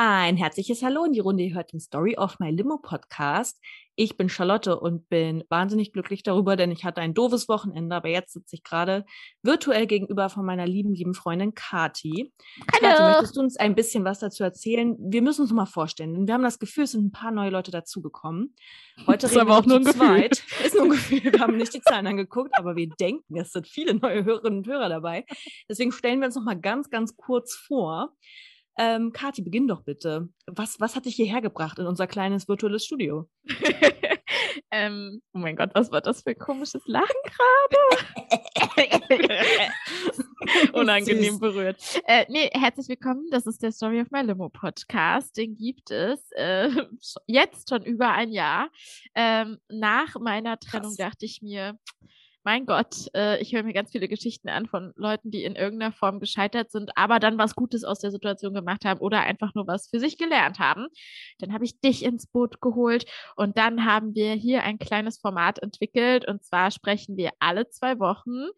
Ein herzliches Hallo in die Runde. Ihr hört den Story of My Limo Podcast. Ich bin Charlotte und bin wahnsinnig glücklich darüber, denn ich hatte ein doofes Wochenende, aber jetzt sitze ich gerade virtuell gegenüber von meiner lieben, lieben Freundin Kati. Hallo. Kati, möchtest du uns ein bisschen was dazu erzählen? Wir müssen uns noch mal vorstellen, denn wir haben das Gefühl, es sind ein paar neue Leute dazugekommen. Heute Das ist reden aber wir auch nur ein Gefühl. zweit. Ist nur ein Gefühl. Wir haben nicht die Zahlen angeguckt, aber wir denken, es sind viele neue Hörerinnen und Hörer dabei. Deswegen stellen wir uns noch mal ganz, ganz kurz vor. Ähm, Kathi, beginn doch bitte. Was, was hat dich hierher gebracht in unser kleines virtuelles Studio? ähm, oh mein Gott, was war das für ein komisches Lachen gerade? Unangenehm Süß. berührt. Äh, nee, herzlich willkommen. Das ist der Story of My Limo Podcast. Den gibt es äh, jetzt schon über ein Jahr. Ähm, nach meiner Trennung Krass. dachte ich mir, mein Gott, äh, ich höre mir ganz viele Geschichten an von Leuten, die in irgendeiner Form gescheitert sind, aber dann was Gutes aus der Situation gemacht haben oder einfach nur was für sich gelernt haben. Dann habe ich dich ins Boot geholt und dann haben wir hier ein kleines Format entwickelt und zwar sprechen wir alle zwei Wochen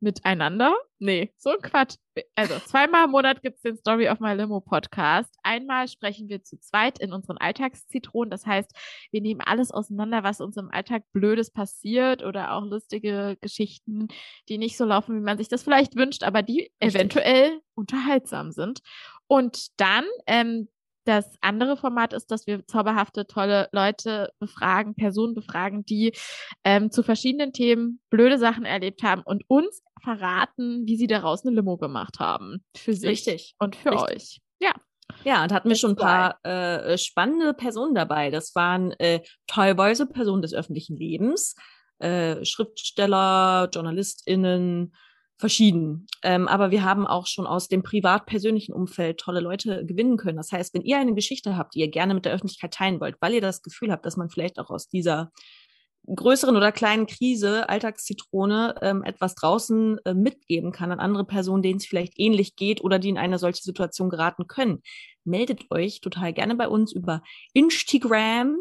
miteinander. Nee, so ein Quatsch. Also zweimal im Monat gibt's den Story of My Limo Podcast. Einmal sprechen wir zu zweit in unseren Alltagszitronen. Das heißt, wir nehmen alles auseinander, was uns im Alltag Blödes passiert oder auch lustige Geschichten, die nicht so laufen, wie man sich das vielleicht wünscht, aber die Richtig. eventuell unterhaltsam sind. Und dann ähm, das andere Format ist, dass wir zauberhafte, tolle Leute befragen, Personen befragen, die ähm, zu verschiedenen Themen blöde Sachen erlebt haben und uns verraten, wie sie daraus eine Limo gemacht haben. Für sich Richtig. und für Richtig. euch. Ja. Ja, und hatten wir schon ein paar äh, spannende Personen dabei. Das waren äh, teilweise Personen des öffentlichen Lebens, äh, Schriftsteller, JournalistInnen, verschieden. Ähm, aber wir haben auch schon aus dem privat-persönlichen Umfeld tolle Leute gewinnen können. Das heißt, wenn ihr eine Geschichte habt, die ihr gerne mit der Öffentlichkeit teilen wollt, weil ihr das Gefühl habt, dass man vielleicht auch aus dieser größeren oder kleinen Krise, Alltagszitrone, ähm, etwas draußen äh, mitgeben kann an andere Personen, denen es vielleicht ähnlich geht oder die in eine solche Situation geraten können, meldet euch total gerne bei uns über Instagram.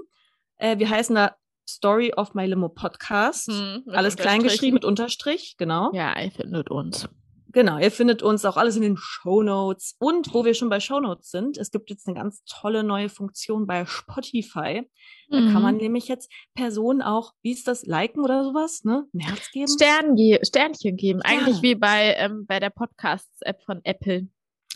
Äh, wir heißen da Story of My Limo Podcast. Hm, alles klein geschrieben mit. Unterstrich, genau. Ja, ihr findet uns. Genau, ihr findet uns auch alles in den Show Notes. Und wo wir schon bei Show Notes sind, es gibt jetzt eine ganz tolle neue Funktion bei Spotify. Da kann man Mhm. nämlich jetzt Personen auch, wie ist das, liken oder sowas, ne? Ein Herz geben. Stern ge Sternchen geben. Eigentlich Ja. wie bei, ähm, bei der Podcasts-App von Apple.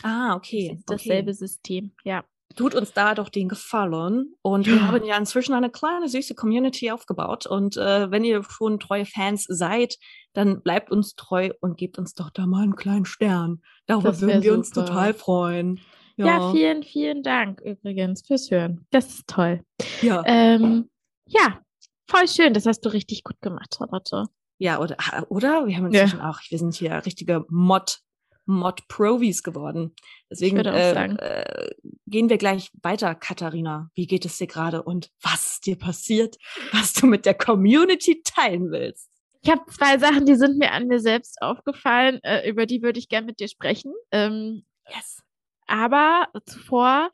ah, Das okay. ist dasselbe System. Ja. Tut uns da doch den Gefallen. Und Ja. wir haben ja inzwischen eine kleine, süße Community aufgebaut. Und äh, wenn ihr schon treue Fans seid, dann bleibt uns treu und gebt uns doch da mal einen kleinen Stern. Darüber würden wir uns super. total freuen. ja. vielen, vielen Dank übrigens fürs Hören. Das ist toll. ja. Ähm, ja, voll schön. Das hast du richtig gut gemacht, Charlotte. Ja, oder, oder? Wir haben Ja. inzwischen auch, wir sind hier richtige Mod, Mod-Provis geworden. Deswegen äh, sagen. äh, gehen wir gleich weiter, Katharina. Wie geht es dir gerade und was dir passiert, was du mit der Community teilen willst? Ich habe zwei Sachen, die sind mir an mir selbst aufgefallen. Äh, über die würde ich gerne mit dir sprechen. Ähm, Yes. aber zuvor,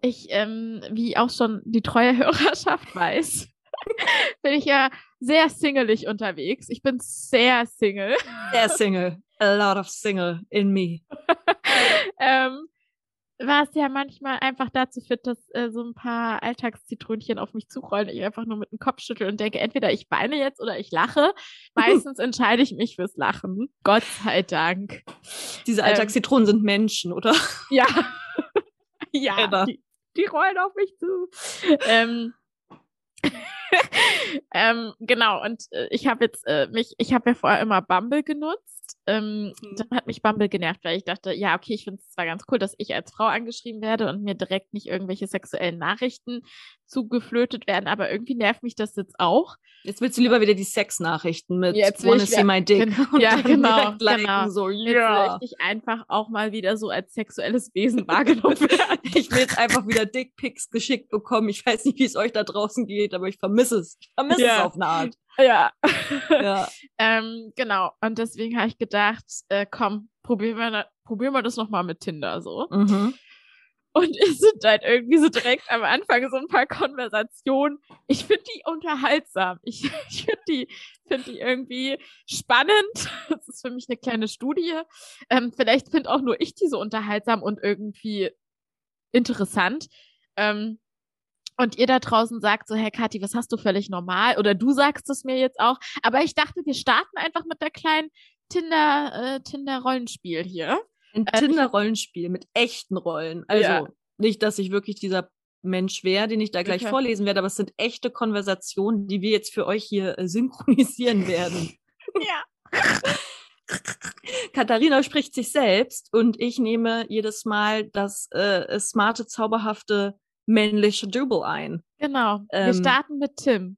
ich, ähm, wie auch schon die treue Hörerschaft weiß, bin ich ja sehr singelig unterwegs. Ich bin sehr single. Der Single. A lot of Single in me. ähm, was ja manchmal einfach dazu führt, dass äh, so ein paar Alltagszitronchen auf mich zurollen, ich einfach nur mit dem Kopf schüttel und denke, entweder ich weine jetzt oder ich lache. Meistens entscheide ich mich fürs Lachen. Gott sei Dank. Diese Ähm, Alltagszitronen sind Menschen, oder? Ja. ja, die, die rollen auf mich zu. ähm, ähm, genau, und äh, ich habe jetzt äh, mich, ich habe ja vorher immer Bumble genutzt. Ähm, Mhm. Dann hat mich Bumble genervt, weil ich dachte, ja, okay, ich finde es zwar ganz cool, dass ich als Frau angeschrieben werde und mir direkt nicht irgendwelche sexuellen Nachrichten zugeflötet werden, aber irgendwie nervt mich das jetzt auch. Jetzt willst du lieber wieder die Sexnachrichten mit Jetzt will Wanna see my dick. Und ja, dann genau, liken, genau. So, Jetzt ja. möchte ich einfach auch mal wieder so als sexuelles Wesen wahrgenommen werden. Ich will jetzt einfach wieder Dickpics geschickt bekommen. Ich weiß nicht, wie es euch da draußen geht, aber ich vermisse es. Ich vermisse Ja. es auf eine Art. Ja. Ja. ähm, genau. Und deswegen habe ich gedacht, äh, komm, probieren wir, probieren wir das nochmal mit Tinder so. Mhm. Und es sind halt irgendwie so direkt am Anfang so ein paar Konversationen. Ich finde die unterhaltsam. Ich, ich finde die, find die irgendwie spannend. Das ist für mich eine kleine Studie. Ähm, vielleicht finde auch nur ich die so unterhaltsam und irgendwie interessant. Ähm, und ihr da draußen sagt so, hey Kathi, was hast du völlig normal? Oder du sagst es mir jetzt auch. Aber ich dachte, wir starten einfach mit der kleinen Tinder, äh, Tinder-Rollenspiel hier. Ein Äh, Tinder-Rollenspiel mit echten Rollen. Also Ja. nicht, dass ich wirklich dieser Mensch wäre, den ich da gleich Okay. vorlesen werde, aber es sind echte Konversationen, die wir jetzt für euch hier äh, synchronisieren werden. Ja. Katharina spricht sich selbst und ich nehme jedes Mal das äh, smarte, zauberhafte männliche Double ein. Genau. wir Ähm, starten mit Tim.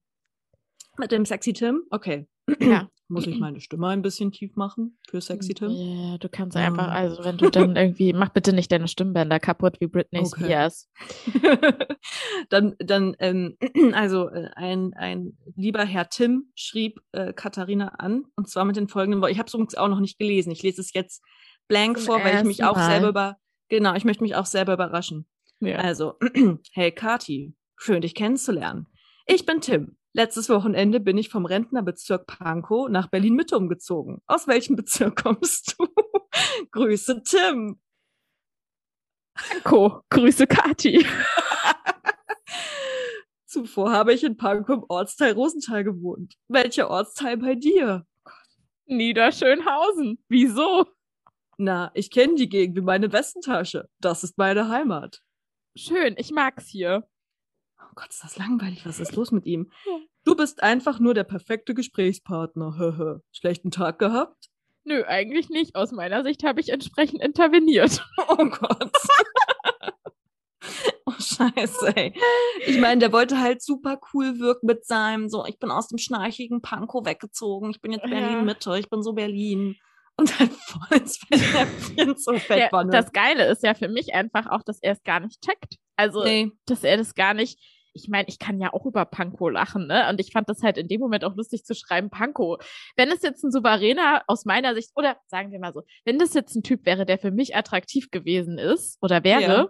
Mit dem Sexy Tim? Okay. Ja. Muss ich meine Stimme ein bisschen tief machen für Sexy Tim? Ja, du kannst Ja. einfach, also wenn du dann irgendwie, mach bitte nicht deine Stimmbänder kaputt wie Britney Okay. Spears. dann, dann, ähm, also äh, ein, ein lieber Herr Tim schrieb äh, Katharina an und zwar mit den folgenden Worten. Ich habe es übrigens auch noch nicht gelesen. Ich lese es jetzt blank Zum vor, weil ich mich ersten auch Mal. selber über, genau, ich möchte mich auch selber überraschen. Ja. Also, hey Kati, schön dich kennenzulernen. Ich bin Tim. Letztes Wochenende bin ich vom Rentnerbezirk Pankow nach Berlin-Mitte umgezogen. Aus welchem Bezirk kommst du? Grüße, Tim. Co, Grüße Kati. Zuvor habe ich in Pankow im Ortsteil Rosenthal gewohnt. Welcher Ortsteil bei dir? Niederschönhausen. Wieso? Na, ich kenne die Gegend wie meine Westentasche. Das ist meine Heimat. Schön, ich mag's hier. Oh Gott, ist das langweilig. Was ist los mit ihm? Du bist einfach nur der perfekte Gesprächspartner. Schlechten Tag gehabt? Nö, eigentlich nicht. Aus meiner Sicht habe ich entsprechend interveniert. Oh Gott. oh Scheiße, ey. Ich meine, der wollte halt super cool wirken mit seinem so, ich bin aus dem schnarchigen Pankow weggezogen, ich bin jetzt Ja. Berlin-Mitte, ich bin so Berlin. Und halt voll ins Fettnäpfchen so Ja, Fettwanne. das Geile ist ja für mich einfach auch, dass er es gar nicht checkt. Also, nee. dass er das gar nicht. Ich meine, ich kann ja auch über Panko lachen, ne? Und ich fand das halt in dem Moment auch lustig zu schreiben, Panko. Wenn es jetzt ein souveräner aus meiner Sicht, oder sagen wir mal so, wenn das jetzt ein Typ wäre, der für mich attraktiv gewesen ist oder wäre, Ja.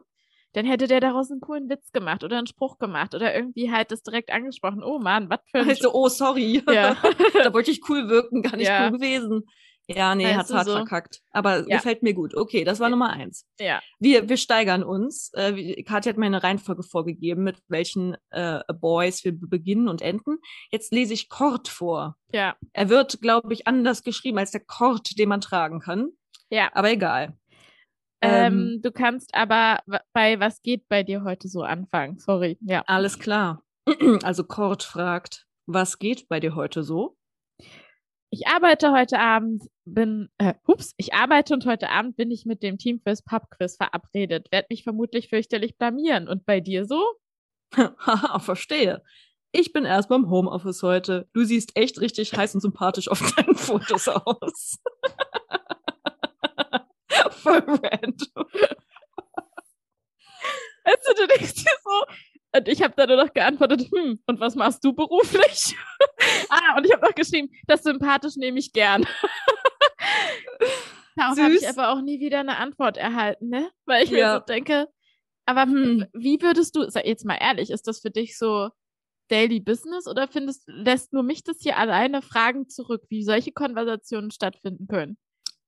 dann hätte der daraus einen coolen Witz gemacht oder einen Spruch gemacht oder irgendwie halt das direkt angesprochen. Oh Mann, was für ein Also, oh, sorry. Ja. da wollte ich cool wirken, gar nicht Ja. cool gewesen. Ja, nee, du, hart so. verkackt. Aber Ja. gefällt mir gut. Okay, das war. Nummer eins. Ja. Wir, wir steigern uns. Äh, Katja hat mir eine Reihenfolge vorgegeben, mit welchen äh, Boys wir be- beginnen und enden. Jetzt lese ich Kord vor. Ja. Er wird, glaube ich, anders geschrieben als der Kord, den man tragen kann. Ja. Aber egal. Ähm, du kannst aber bei Was geht bei dir heute so anfangen? Sorry. Ja. Alles klar. Also Kord fragt, was geht bei dir heute so? Ich arbeite heute Abend, bin, äh, ups, ich arbeite und heute Abend bin ich mit dem Team fürs Pubquiz verabredet. Werd mich vermutlich fürchterlich blamieren. Und bei dir so? Haha, verstehe. Ich bin erst beim Homeoffice heute. Du siehst echt richtig heiß und sympathisch auf deinen Fotos aus. Voll random. Du, du denkst dir so, und ich habe da nur noch geantwortet, hm, und was machst du beruflich? ah, und ich habe noch geschrieben, das sympathisch nehme ich gern. Darauf habe ich aber auch nie wieder eine Antwort erhalten, ne? Weil ich mir Ja. so denke, aber hm, wie würdest du, sag jetzt mal ehrlich, ist das für dich so Daily Business oder findest, lässt nur mich das hier alleine Fragen zurück, wie solche Konversationen stattfinden können?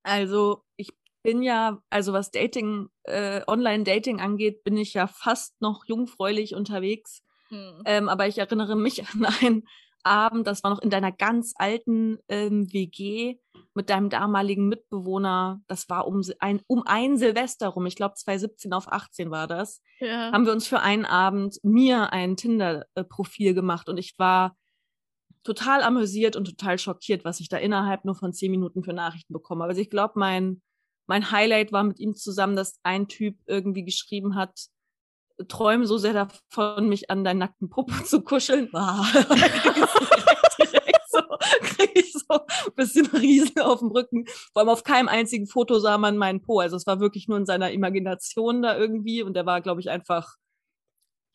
Also, ich bin ja, also was Dating, äh, Online-Dating angeht, bin ich ja fast noch jungfräulich unterwegs. Hm. Ähm, aber ich erinnere mich an einen Abend, das war noch in deiner ganz alten ähm, WG mit deinem damaligen Mitbewohner. Das war um, ein, um ein Silvester rum, ich glaube 2017 auf 18 war das, Ja. haben wir uns für einen Abend mir ein Tinder-Profil gemacht und ich war total amüsiert und total schockiert, was ich da innerhalb nur von zehn Minuten für Nachrichten bekomme. Also ich glaube, mein, mein Highlight war mit ihm zusammen, dass ein Typ irgendwie geschrieben hat, träume so sehr davon, mich an deinen nackten Popo zu kuscheln. Ah, so, krieg ich so ein bisschen Riesel auf dem Rücken. Vor allem auf keinem einzigen Foto sah man meinen Po. Also es war wirklich nur in seiner Imagination da irgendwie und der war, glaube ich, einfach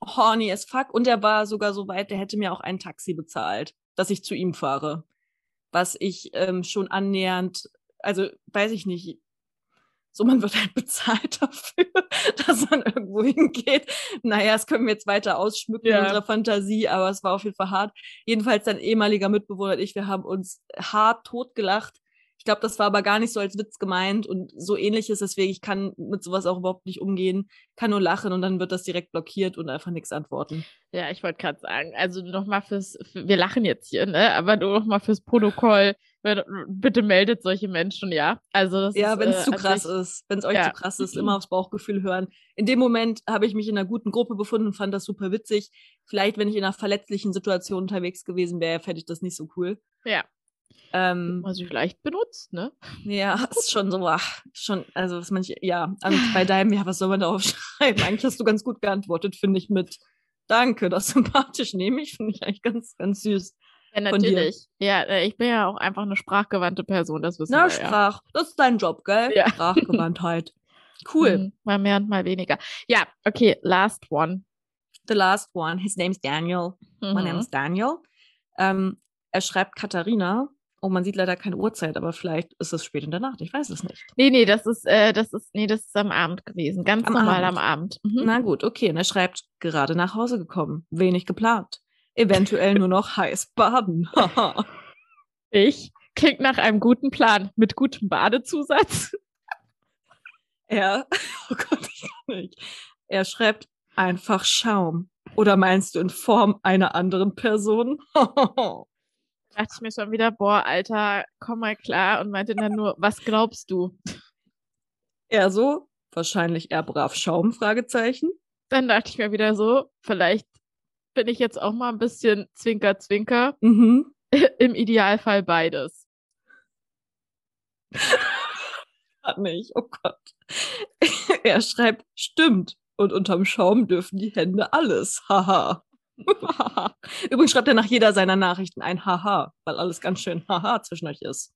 horny as fuck. Und er war sogar so weit, der hätte mir auch ein Taxi bezahlt, dass ich zu ihm fahre. Was ich ähm, schon annähernd, also weiß ich nicht, so man wird halt bezahlt dafür, dass man irgendwo hingeht. Naja, das können wir jetzt weiter ausschmücken Ja. in unserer Fantasie, aber es war auf jeden Fall hart. Jedenfalls sein ehemaliger Mitbewohner und ich, wir haben uns hart totgelacht. Ich glaube, das war aber gar nicht so als Witz gemeint und so ähnlich ist deswegen, ich kann mit sowas auch überhaupt nicht umgehen, kann nur lachen und dann wird das direkt blockiert und einfach nichts antworten. Ja, ich wollte gerade sagen, also nochmal fürs, für, wir lachen jetzt hier, ne? Aber nur nochmal fürs Protokoll, bitte meldet solche Menschen, ja. Also das ja, wenn es äh, zu krass sich- ist, wenn es euch Ja. zu krass ist, immer aufs Bauchgefühl hören. In dem Moment habe ich mich in einer guten Gruppe befunden und fand das super witzig. Vielleicht, wenn ich in einer verletzlichen Situation unterwegs gewesen wäre, fände ich das nicht so cool. Ja. Ähm, sie vielleicht benutzt, ne? Ja, ist schon so, ach, schon, also was manche, ja, bei deinem, ja, was soll man da aufschreiben? Eigentlich hast du ganz gut geantwortet, finde ich, mit Danke, das sympathisch nehme ich, finde ich eigentlich ganz, ganz süß. Ja, natürlich. Ja, äh, ich bin ja auch einfach eine sprachgewandte Person, das wissen Na, wir ja. Sprach, das ist dein Job, gell? Ja. Sprachgewandtheit. Cool. Mhm, Mal mehr und mal weniger. Ja, okay, last one. The last one, his name is Daniel. My name Mhm. is Daniel. Ähm, er schreibt Katharina. Oh, man sieht leider keine Uhrzeit, aber vielleicht ist es spät in der Nacht. Ich weiß es nicht. Nee, nee, das ist, äh, das ist, nee, das ist am Abend gewesen. Ganz Am normal Abend. am Abend. Mhm. Na gut, okay. Und er schreibt, gerade nach Hause gekommen. Wenig geplant. Eventuell nur noch heiß baden. Ich klingt nach einem guten Plan mit gutem Badezusatz. er, oh Gott, ich kann nicht. Er schreibt einfach Schaum. Oder meinst du in Form einer anderen Person? Da dachte ich mir schon wieder, boah, Alter, komm mal klar und meinte dann nur, was glaubst du? er so, wahrscheinlich eher brav Schaum, Fragezeichen. Dann dachte ich mir wieder so, vielleicht bin ich jetzt auch mal ein bisschen Zwinker, Zwinker. Mhm. Im Idealfall beides. Hat nicht, oh Gott. er schreibt, stimmt. Und unterm Schaum dürfen die Hände alles. Haha. Übrigens schreibt er nach jeder seiner Nachrichten ein Haha, weil alles ganz schön Haha zwischen euch ist.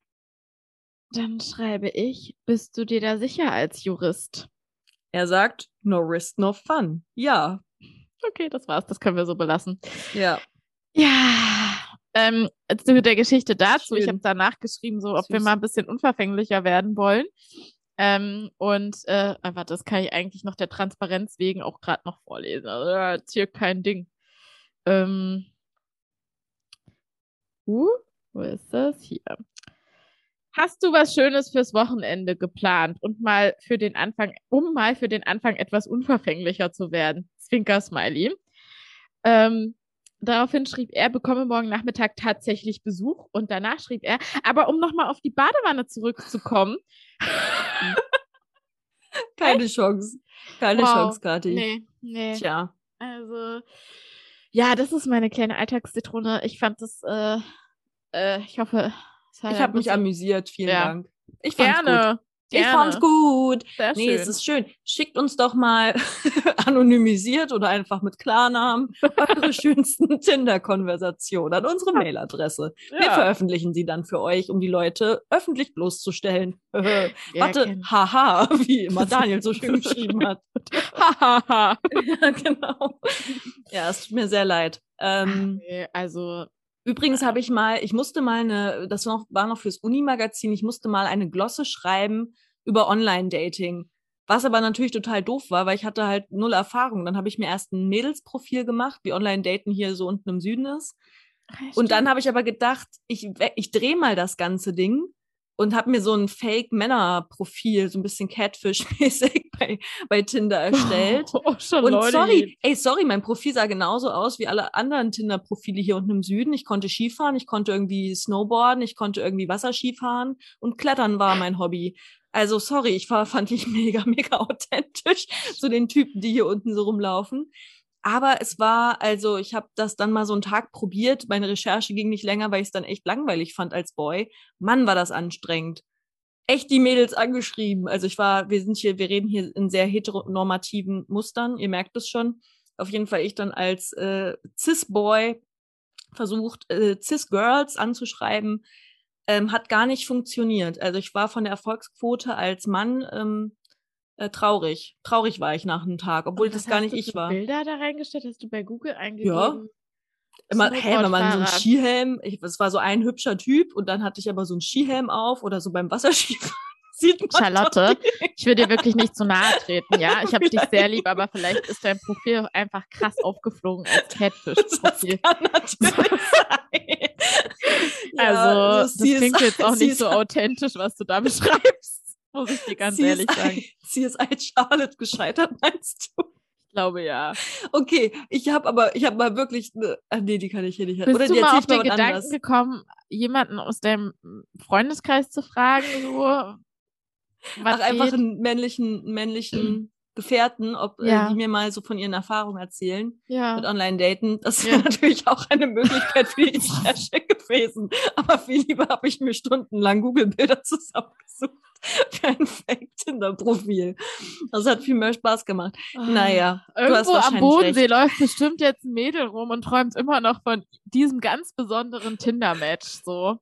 Dann schreibe ich, bist du dir da sicher als Jurist? Er sagt, no risk, no fun. Ja, Okay, das war's, das können wir so belassen. ja. Ja, ähm, zu der Geschichte dazu, ich Schön. habe danach geschrieben, so, ob wir Süß. mal ein bisschen unverfänglicher werden wollen. Ähm, und äh, aber das kann ich eigentlich noch der Transparenz wegen auch gerade noch vorlesen. Also jetzt hier kein Ding. Ähm, uh, wo ist das? Hier. Hast du was Schönes fürs Wochenende geplant und mal für den Anfang, um mal für den Anfang etwas unverfänglicher zu werden? Zwinker Smiley. Ähm, daraufhin schrieb er, bekomme morgen Nachmittag tatsächlich Besuch und danach schrieb er, aber um nochmal auf die Badewanne zurückzukommen. Keine Chance. Keine Wow. Chance, Kathi. Nee, nee. Tja. Also, ja, das ist meine kleine Alltagszitrone. Ich fand das, äh, äh, ich hoffe, es hat Ich habe mich amüsiert. Vielen Ja. Dank. Ich fand's gut. Gerne. Ich fand's gut. Sehr Nee, schön. es ist schön. Schickt uns doch mal anonymisiert oder einfach mit Klarnamen eure schönsten Tinder-Konversationen an unsere Mailadresse. Wir ja. veröffentlichen sie dann für euch, um die Leute öffentlich bloßzustellen. Ja, Warte, haha, wie immer Daniel so schön geschrieben hat. Hahaha. ja, genau. Ja, es tut mir sehr leid. Ähm, nee, also, Übrigens habe ich mal, ich musste mal eine, das war noch, war noch fürs Uni-Magazin, ich musste mal eine Glosse schreiben über Online-Dating. Was aber natürlich total doof war, weil ich hatte halt null Erfahrung. Dann habe ich mir erst ein Mädelsprofil gemacht, wie Online-Daten hier so unten im Süden ist. Und dann habe ich aber gedacht, ich, ich drehe mal das ganze Ding und habe mir so ein Fake-Männer-Profil, so ein bisschen Catfish-mäßig bei, bei Tinder erstellt. Oh, schon Und sorry, ey, sorry, mein Profil sah genauso aus wie alle anderen Tinder-Profile hier unten im Süden. Ich konnte Skifahren, ich konnte irgendwie Snowboarden, ich konnte irgendwie Wasserskifahren und Klettern war mein Hobby. Also sorry, ich war, fand ich mega, mega authentisch zu den Typen, die hier unten so rumlaufen. Aber es war, also ich habe das dann mal so einen Tag probiert. Meine Recherche ging nicht länger, weil ich es dann echt langweilig fand als Boy. Mann, war das anstrengend. Echt die Mädels angeschrieben. Also ich war, wir sind hier, wir reden hier in sehr heteronormativen Mustern. Ihr merkt es schon. Auf jeden Fall ich dann als äh, Cis-Boy versucht, äh, Cis-Girls anzuschreiben. Ähm, hat gar nicht funktioniert. Also ich war von der Erfolgsquote als Mann ähm, äh, traurig. Traurig war ich nach einem Tag, obwohl das gar hast nicht du ich war. Bilder da reingestellt? Hast du bei Google eingegeben? Immer, hey, wenn man so einen. Skihelm, ich, es war so ein hübscher Typ und dann hatte ich aber so einen Skihelm auf oder so beim Wasserskifahren. Sieht man Charlotte, ich will dir wirklich nicht zu nahe treten, ja? Ich habe dich sehr lieb, aber vielleicht ist dein Profil einfach krass aufgeflogen als Das Catfish-Profil. also, das CSI klingt jetzt auch nicht so authentisch, was du da beschreibst. Muss ich dir ganz ehrlich sagen. CSI Charlotte gescheitert, meinst du? Ich glaube ja. Okay, ich habe aber, ich habe mal wirklich, ne, ach nee, die kann ich hier nicht. Bist Oder du mal auf den Gedanken anderes. gekommen, jemanden aus deinem Freundeskreis zu fragen, so, was Ach, einfach einen männlichen, männlichen Gefährten, ob äh, Ja. die mir mal so von ihren Erfahrungen erzählen mit Ja. Online-Daten. Das Ja. wäre natürlich auch eine Möglichkeit für die Recherche gewesen. Aber viel lieber habe ich mir stundenlang Google-Bilder zusammengesucht für ein Fake-Tinder-Profil. Das hat viel mehr Spaß gemacht. Naja, du hast Irgendwo am Bodensee recht. läuft bestimmt jetzt ein Mädel rum und träumt immer noch von diesem ganz besonderen Tinder-Match so.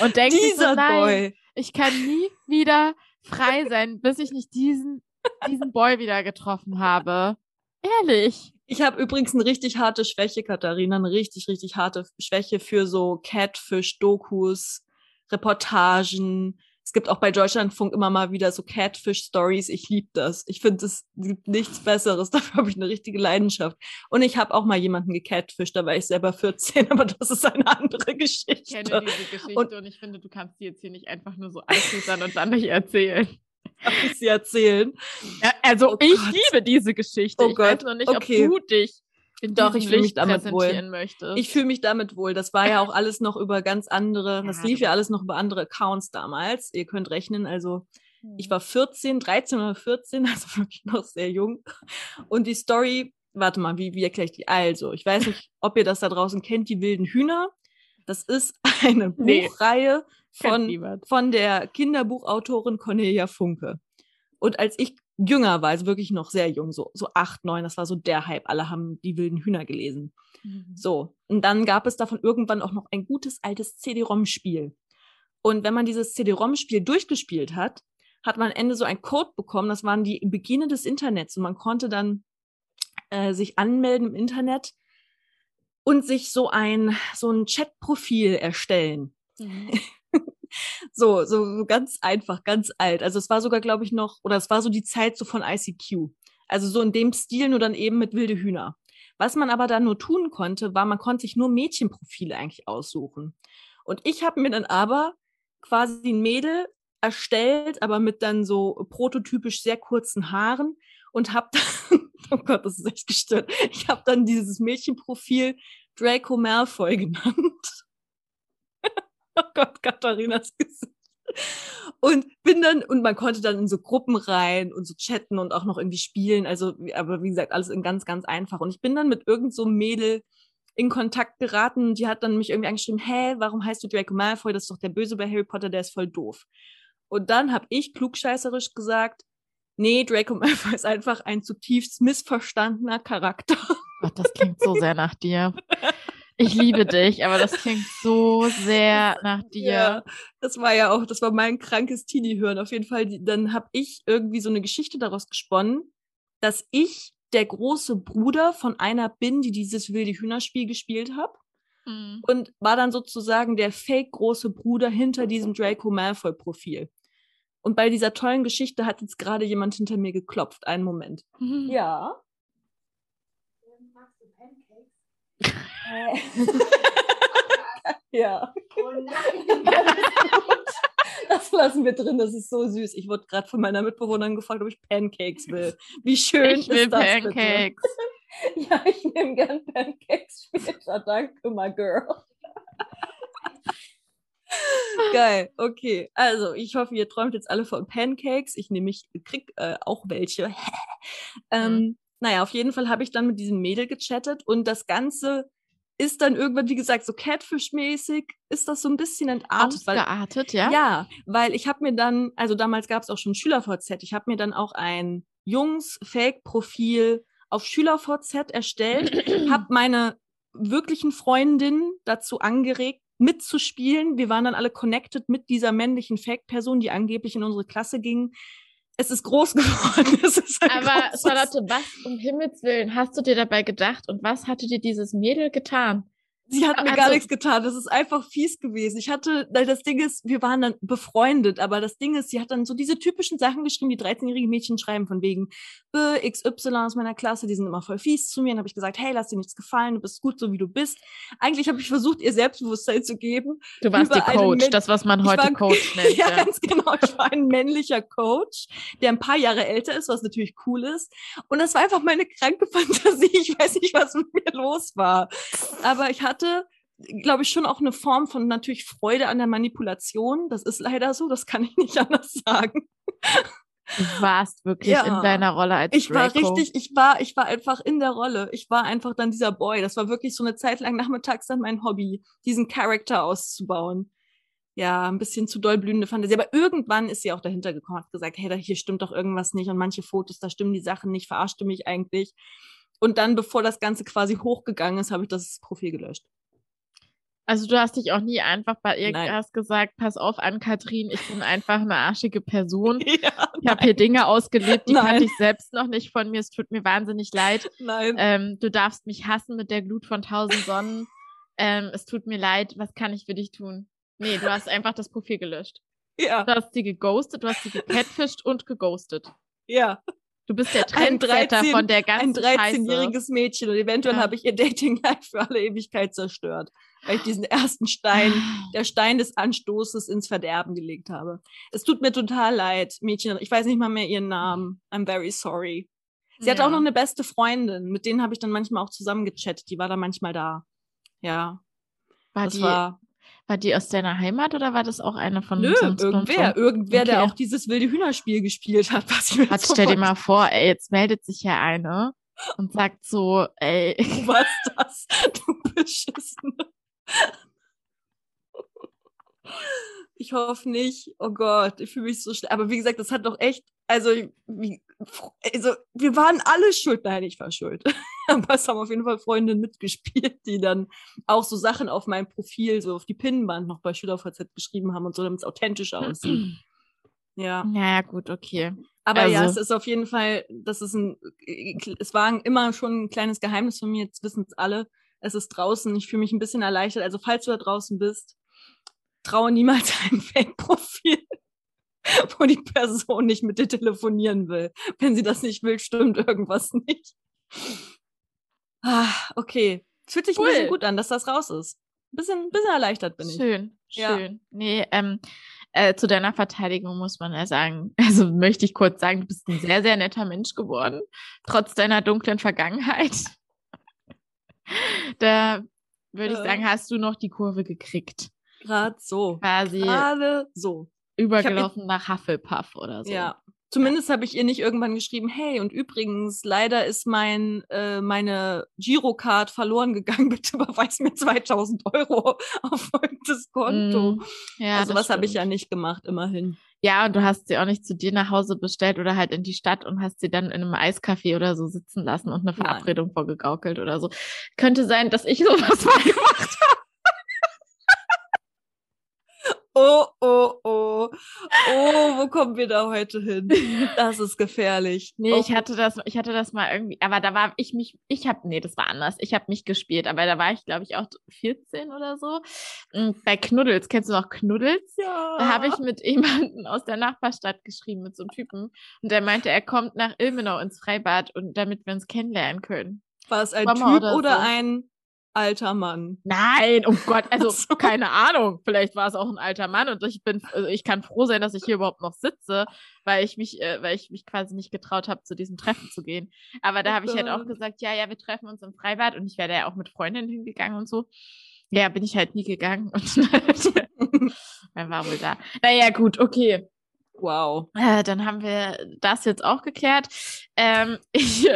Und denkt sich so, Dieser nein, Boy. ich kann nie wieder frei sein, bis ich nicht diesen, diesen Boy wieder getroffen habe. Ehrlich. Ich habe übrigens eine richtig harte Schwäche, Katharina, eine richtig, richtig harte Schwäche für so Catfish-Dokus, Reportagen. Es gibt auch bei Deutschlandfunk immer mal wieder so Catfish-Stories. Ich liebe das. Ich finde, es gibt nichts Besseres. Dafür habe ich eine richtige Leidenschaft. Und ich habe auch mal jemanden gecatfished, da war ich selber 14, aber das ist eine andere Ich Geschichte. kenne diese Geschichte Und- und, ich finde, du kannst die jetzt hier nicht einfach nur so anteasern und dann nicht erzählen. Darf ich sie erzählen? Ja, also Oh ich Gott. liebe diese Geschichte. Oh ich weiß Gott, noch nicht, okay. ob du dich in Doch, ich fühl mich damit wohl. möchtest. Ich fühle mich damit wohl. Das war ja auch alles noch über ganz andere, das lief ja alles noch über andere Accounts damals. Ihr könnt rechnen, also Hm. ich war 14, 13 oder 14, also wirklich noch sehr jung. Und die Story, warte mal, wie, wie erkläre ich die? Also, ich weiß nicht, ob ihr das da draußen kennt, die wilden Hühner. Das ist eine Nee. Buchreihe von, von der Kinderbuchautorin Cornelia Funke. Und als ich jünger war, also wirklich noch sehr jung, so, so acht, neun, das war so der Hype. Alle haben die wilden Hühner gelesen. Mhm. So, und dann gab es davon irgendwann auch noch ein gutes altes CD-ROM-Spiel. Und wenn man dieses CD-ROM-Spiel durchgespielt hat, hat man am Ende so einen Code bekommen. Das waren die Beginne des Internets. Und man konnte dann äh, sich anmelden im Internet und sich so ein, so ein Chat-Profil erstellen. Mhm. So, so, ganz einfach, ganz alt. Also es war sogar, glaube ich, noch, oder es war so die Zeit so von ICQ. Also so in dem Stil, nur dann eben mit wilde Hühner. Was man aber dann nur tun konnte, war, man konnte sich nur Mädchenprofile eigentlich aussuchen. Und ich habe mir dann aber quasi ein Mädel erstellt, aber mit dann so prototypisch sehr kurzen Haaren und habe dann, oh Gott, das ist echt gestört, ich habe dann dieses Mädchenprofil Draco Malfoy genannt. oh Gott, Katharinas Gesicht. Und bin dann, und man konnte dann in so Gruppen rein und so chatten und auch noch irgendwie spielen. Also, aber wie gesagt, alles in ganz, ganz einfach. Und ich bin dann mit irgend so einem Mädel in Kontakt geraten und die hat dann mich irgendwie angeschrieben, hä, warum heißt du Draco Malfoy? Das ist doch der Böse bei Harry Potter, der ist voll doof. Und dann habe ich klugscheißerisch gesagt, nee, Draco Malfoy ist einfach ein zutiefst missverstandener Charakter. Gott, das klingt so sehr nach dir. Ich liebe dich, aber das klingt so sehr nach dir. Ja, das war ja auch, das war mein krankes Teenie-Hören. Auf jeden Fall, dann habe ich irgendwie so eine Geschichte daraus gesponnen, dass ich der große Bruder von einer bin, die dieses wilde Hühnerspiel gespielt hat. Mhm. Und war dann sozusagen der fake große Bruder hinter diesem Draco Malfoy-Profil. Und bei dieser tollen Geschichte hat jetzt gerade jemand hinter mir geklopft. Einen Moment. Mhm. Ja. ja. Das lassen wir drin, das ist so süß. Ich wurde gerade von meiner Mitbewohnerin gefragt, ob ich Pancakes will. Wie schön Ich will ist das Pancakes. bitte? Ja, ich nehme gern Pancakes später. Danke, my girl. Geil, okay. Also, ich hoffe, ihr träumt jetzt alle von Pancakes. Ich nehme ich krieg äh, auch welche. ähm, Naja, auf jeden Fall habe ich dann mit diesem Mädel gechattet und das Ganze ist dann irgendwann, wie gesagt, so Catfish-mäßig, ist das so ein bisschen entartet. Weil, Ausgeartet, ja? ja, weil ich habe mir dann, also damals gab es auch schon SchülerVZ, ich habe mir dann auch ein Jungs-Fake-Profil auf SchülerVZ erstellt, habe meine wirklichen Freundinnen dazu angeregt, mitzuspielen. Wir waren dann alle connected mit dieser männlichen Fake-Person, die angeblich in unsere Klasse ging. Es ist groß geworden. Es ist Aber Charlotte, was um Himmels Willen hast du dir dabei gedacht und was hatte dir dieses Mädel getan? Sie hat mir Also- gar nichts getan. Das ist einfach fies gewesen. Ich hatte, das Ding ist, wir waren dann befreundet, aber das Ding ist, sie hat dann so diese typischen Sachen geschrieben, die 13-jährige Mädchen schreiben, von wegen, äh, XY aus meiner Klasse, die sind immer voll fies zu mir. Und habe ich gesagt, hey, lass dir nichts gefallen, du bist gut so, wie du bist. Eigentlich habe ich versucht, ihr Selbstbewusstsein zu geben. Du warst die Coach, das, was man heute war- Coach nennt. ja, ja. ganz genau. Ich war ein männlicher Coach, der ein paar Jahre älter ist, was natürlich cool ist. Und das war einfach meine kranke Fantasie. Ich weiß nicht, was mit mir los war. Aber ich hatte, glaube ich, schon auch eine Form von natürlich Freude an der Manipulation. Das ist leider so, das kann ich nicht anders sagen. Du warst wirklich Ja. in deiner Rolle als Ich war Draco. richtig, ich war, ich war einfach in der Rolle. Ich war einfach dann dieser Boy. Das war wirklich so eine Zeit lang nachmittags dann mein Hobby, diesen Charakter auszubauen. Ja, ein bisschen zu doll blühende Fantasie. Aber irgendwann ist sie auch dahinter gekommen, hat gesagt, hey, da hier stimmt doch irgendwas nicht und manche Fotos, da stimmen die Sachen nicht, verarscht du mich eigentlich. Und dann, bevor das Ganze quasi hochgegangen ist, habe ich das Profil gelöscht. Also du hast dich auch nie einfach bei irgendwas gesagt, pass auf an Katrin, ich bin einfach eine arschige Person. ja, Ich habe hier Dinge ausgelebt, die Nein. kannte ich selbst noch nicht von mir. Es tut mir wahnsinnig leid. nein. Ähm, du darfst mich hassen mit der Glut von tausend Sonnen. Ähm, es tut mir leid. Was kann ich für dich tun? Nee, du hast einfach das Profil gelöscht. ja, Du hast sie geghostet, du hast sie gecatfischt und geghostet. ja. Du bist der Ein Trendsetter 13 von der Ein ganzen Scheiße. 13-jähriges Mädchen und eventuell Ja. habe ich ihr Dating-Life für alle Ewigkeit zerstört, weil ich diesen ersten Stein der Stein des Anstoßes ins Verderben gelegt habe. Es tut mir total leid, Mädchen. Ich weiß nicht mal mehr ihren Namen. I'm very sorry. Sie hatte Ja. auch noch eine beste Freundin. Mit denen habe ich dann manchmal auch zusammen gechattet. Die war dann manchmal da. Ja, War das die, war. War die aus deiner Heimat oder war das auch eine von Nö, irgendwer. Irgendwer, der Okay. auch dieses wilde Hühnerspiel gespielt hat. Was ich mir so stell dir mal vor, ey, jetzt meldet sich ja eine und sagt so, ey, Was das? Du Beschissene. Ich hoffe nicht. Oh Gott, ich fühle mich so schlecht. Aber wie gesagt, das hat doch echt, also, wie, also, wir waren alle schuld. Nein, ich war schuld. Aber es haben auf jeden Fall Freundinnen mitgespielt, die dann auch so Sachen auf meinem Profil, so auf die Pinnwand noch bei SchülerVZ geschrieben haben und so, damit es authentisch aussieht. Ja. naja, gut, okay. Aber ja, es Also- ist auf jeden Fall, das ist ein, es war immer schon ein kleines Geheimnis von mir, jetzt wissen es alle. Es ist draußen, ich fühle mich ein bisschen erleichtert. Also, falls du da draußen bist, traue niemals einem Fake-Profil, wo die Person nicht mit dir telefonieren will. Wenn sie das nicht will, stimmt irgendwas nicht. Ah, okay. Es fühlt sich Cool. ein bisschen gut an, dass das raus ist. Ein bisschen, bisschen erleichtert bin ich. Schön, Ja. schön. Nee, ähm, äh, zu deiner Verteidigung muss man ja sagen, also möchte ich kurz sagen, du bist ein sehr, sehr netter Mensch geworden, trotz deiner dunklen Vergangenheit. da würde ich Ja. sagen, hast du noch die Kurve gekriegt. Gerade so. Quasi Gerade so. Übergelaufen nach Hufflepuff oder so. Ja. Zumindest habe ich ihr nicht irgendwann geschrieben, hey, und übrigens, leider ist mein, äh, meine Girocard verloren gegangen. Bitte überweis mir 2000 Euro auf folgendes Konto. Mm, ja, also was habe ich ja nicht gemacht, immerhin. Ja, und du hast sie auch nicht zu dir nach Hause bestellt oder halt in die Stadt und hast sie dann in einem Eiscafé oder so sitzen lassen und eine Nein. Verabredung vorgegaukelt oder so. Könnte sein, dass ich sowas mal gemacht habe. Oh, oh, oh. Oh, wo kommen wir da heute hin? Das ist gefährlich. Nee, oh, ich hatte das, ich hatte das mal irgendwie, aber da war ich mich, ich habe, nee, das war anders. Ich habe mich gespielt, aber da war ich, glaube ich, auch 14 oder so. Und bei Knuddels, kennst du noch Knuddels? ja. Da habe ich mit jemandem aus der Nachbarstadt geschrieben, mit so einem Typen. Und der meinte, er kommt nach Ilmenau ins Freibad und damit wir uns kennenlernen können. War es ein Sommer Typ oder oder, so. ein alter Mann? Nein, oh Gott, also so. keine Ahnung. Vielleicht war es auch ein alter Mann und ich bin, also ich kann froh sein, dass ich hier überhaupt noch sitze, weil ich mich, äh, weil ich mich quasi nicht getraut habe, zu diesem Treffen zu gehen. Aber da habe ich halt auch gesagt, ja, ja, wir treffen uns im Freibad und ich wäre da ja auch mit Freundinnen hingegangen und so. Ja, bin ich halt nie gegangen und er war wohl da. Naja, gut, okay. wow. Äh, dann haben wir das jetzt auch geklärt. Ähm, ich,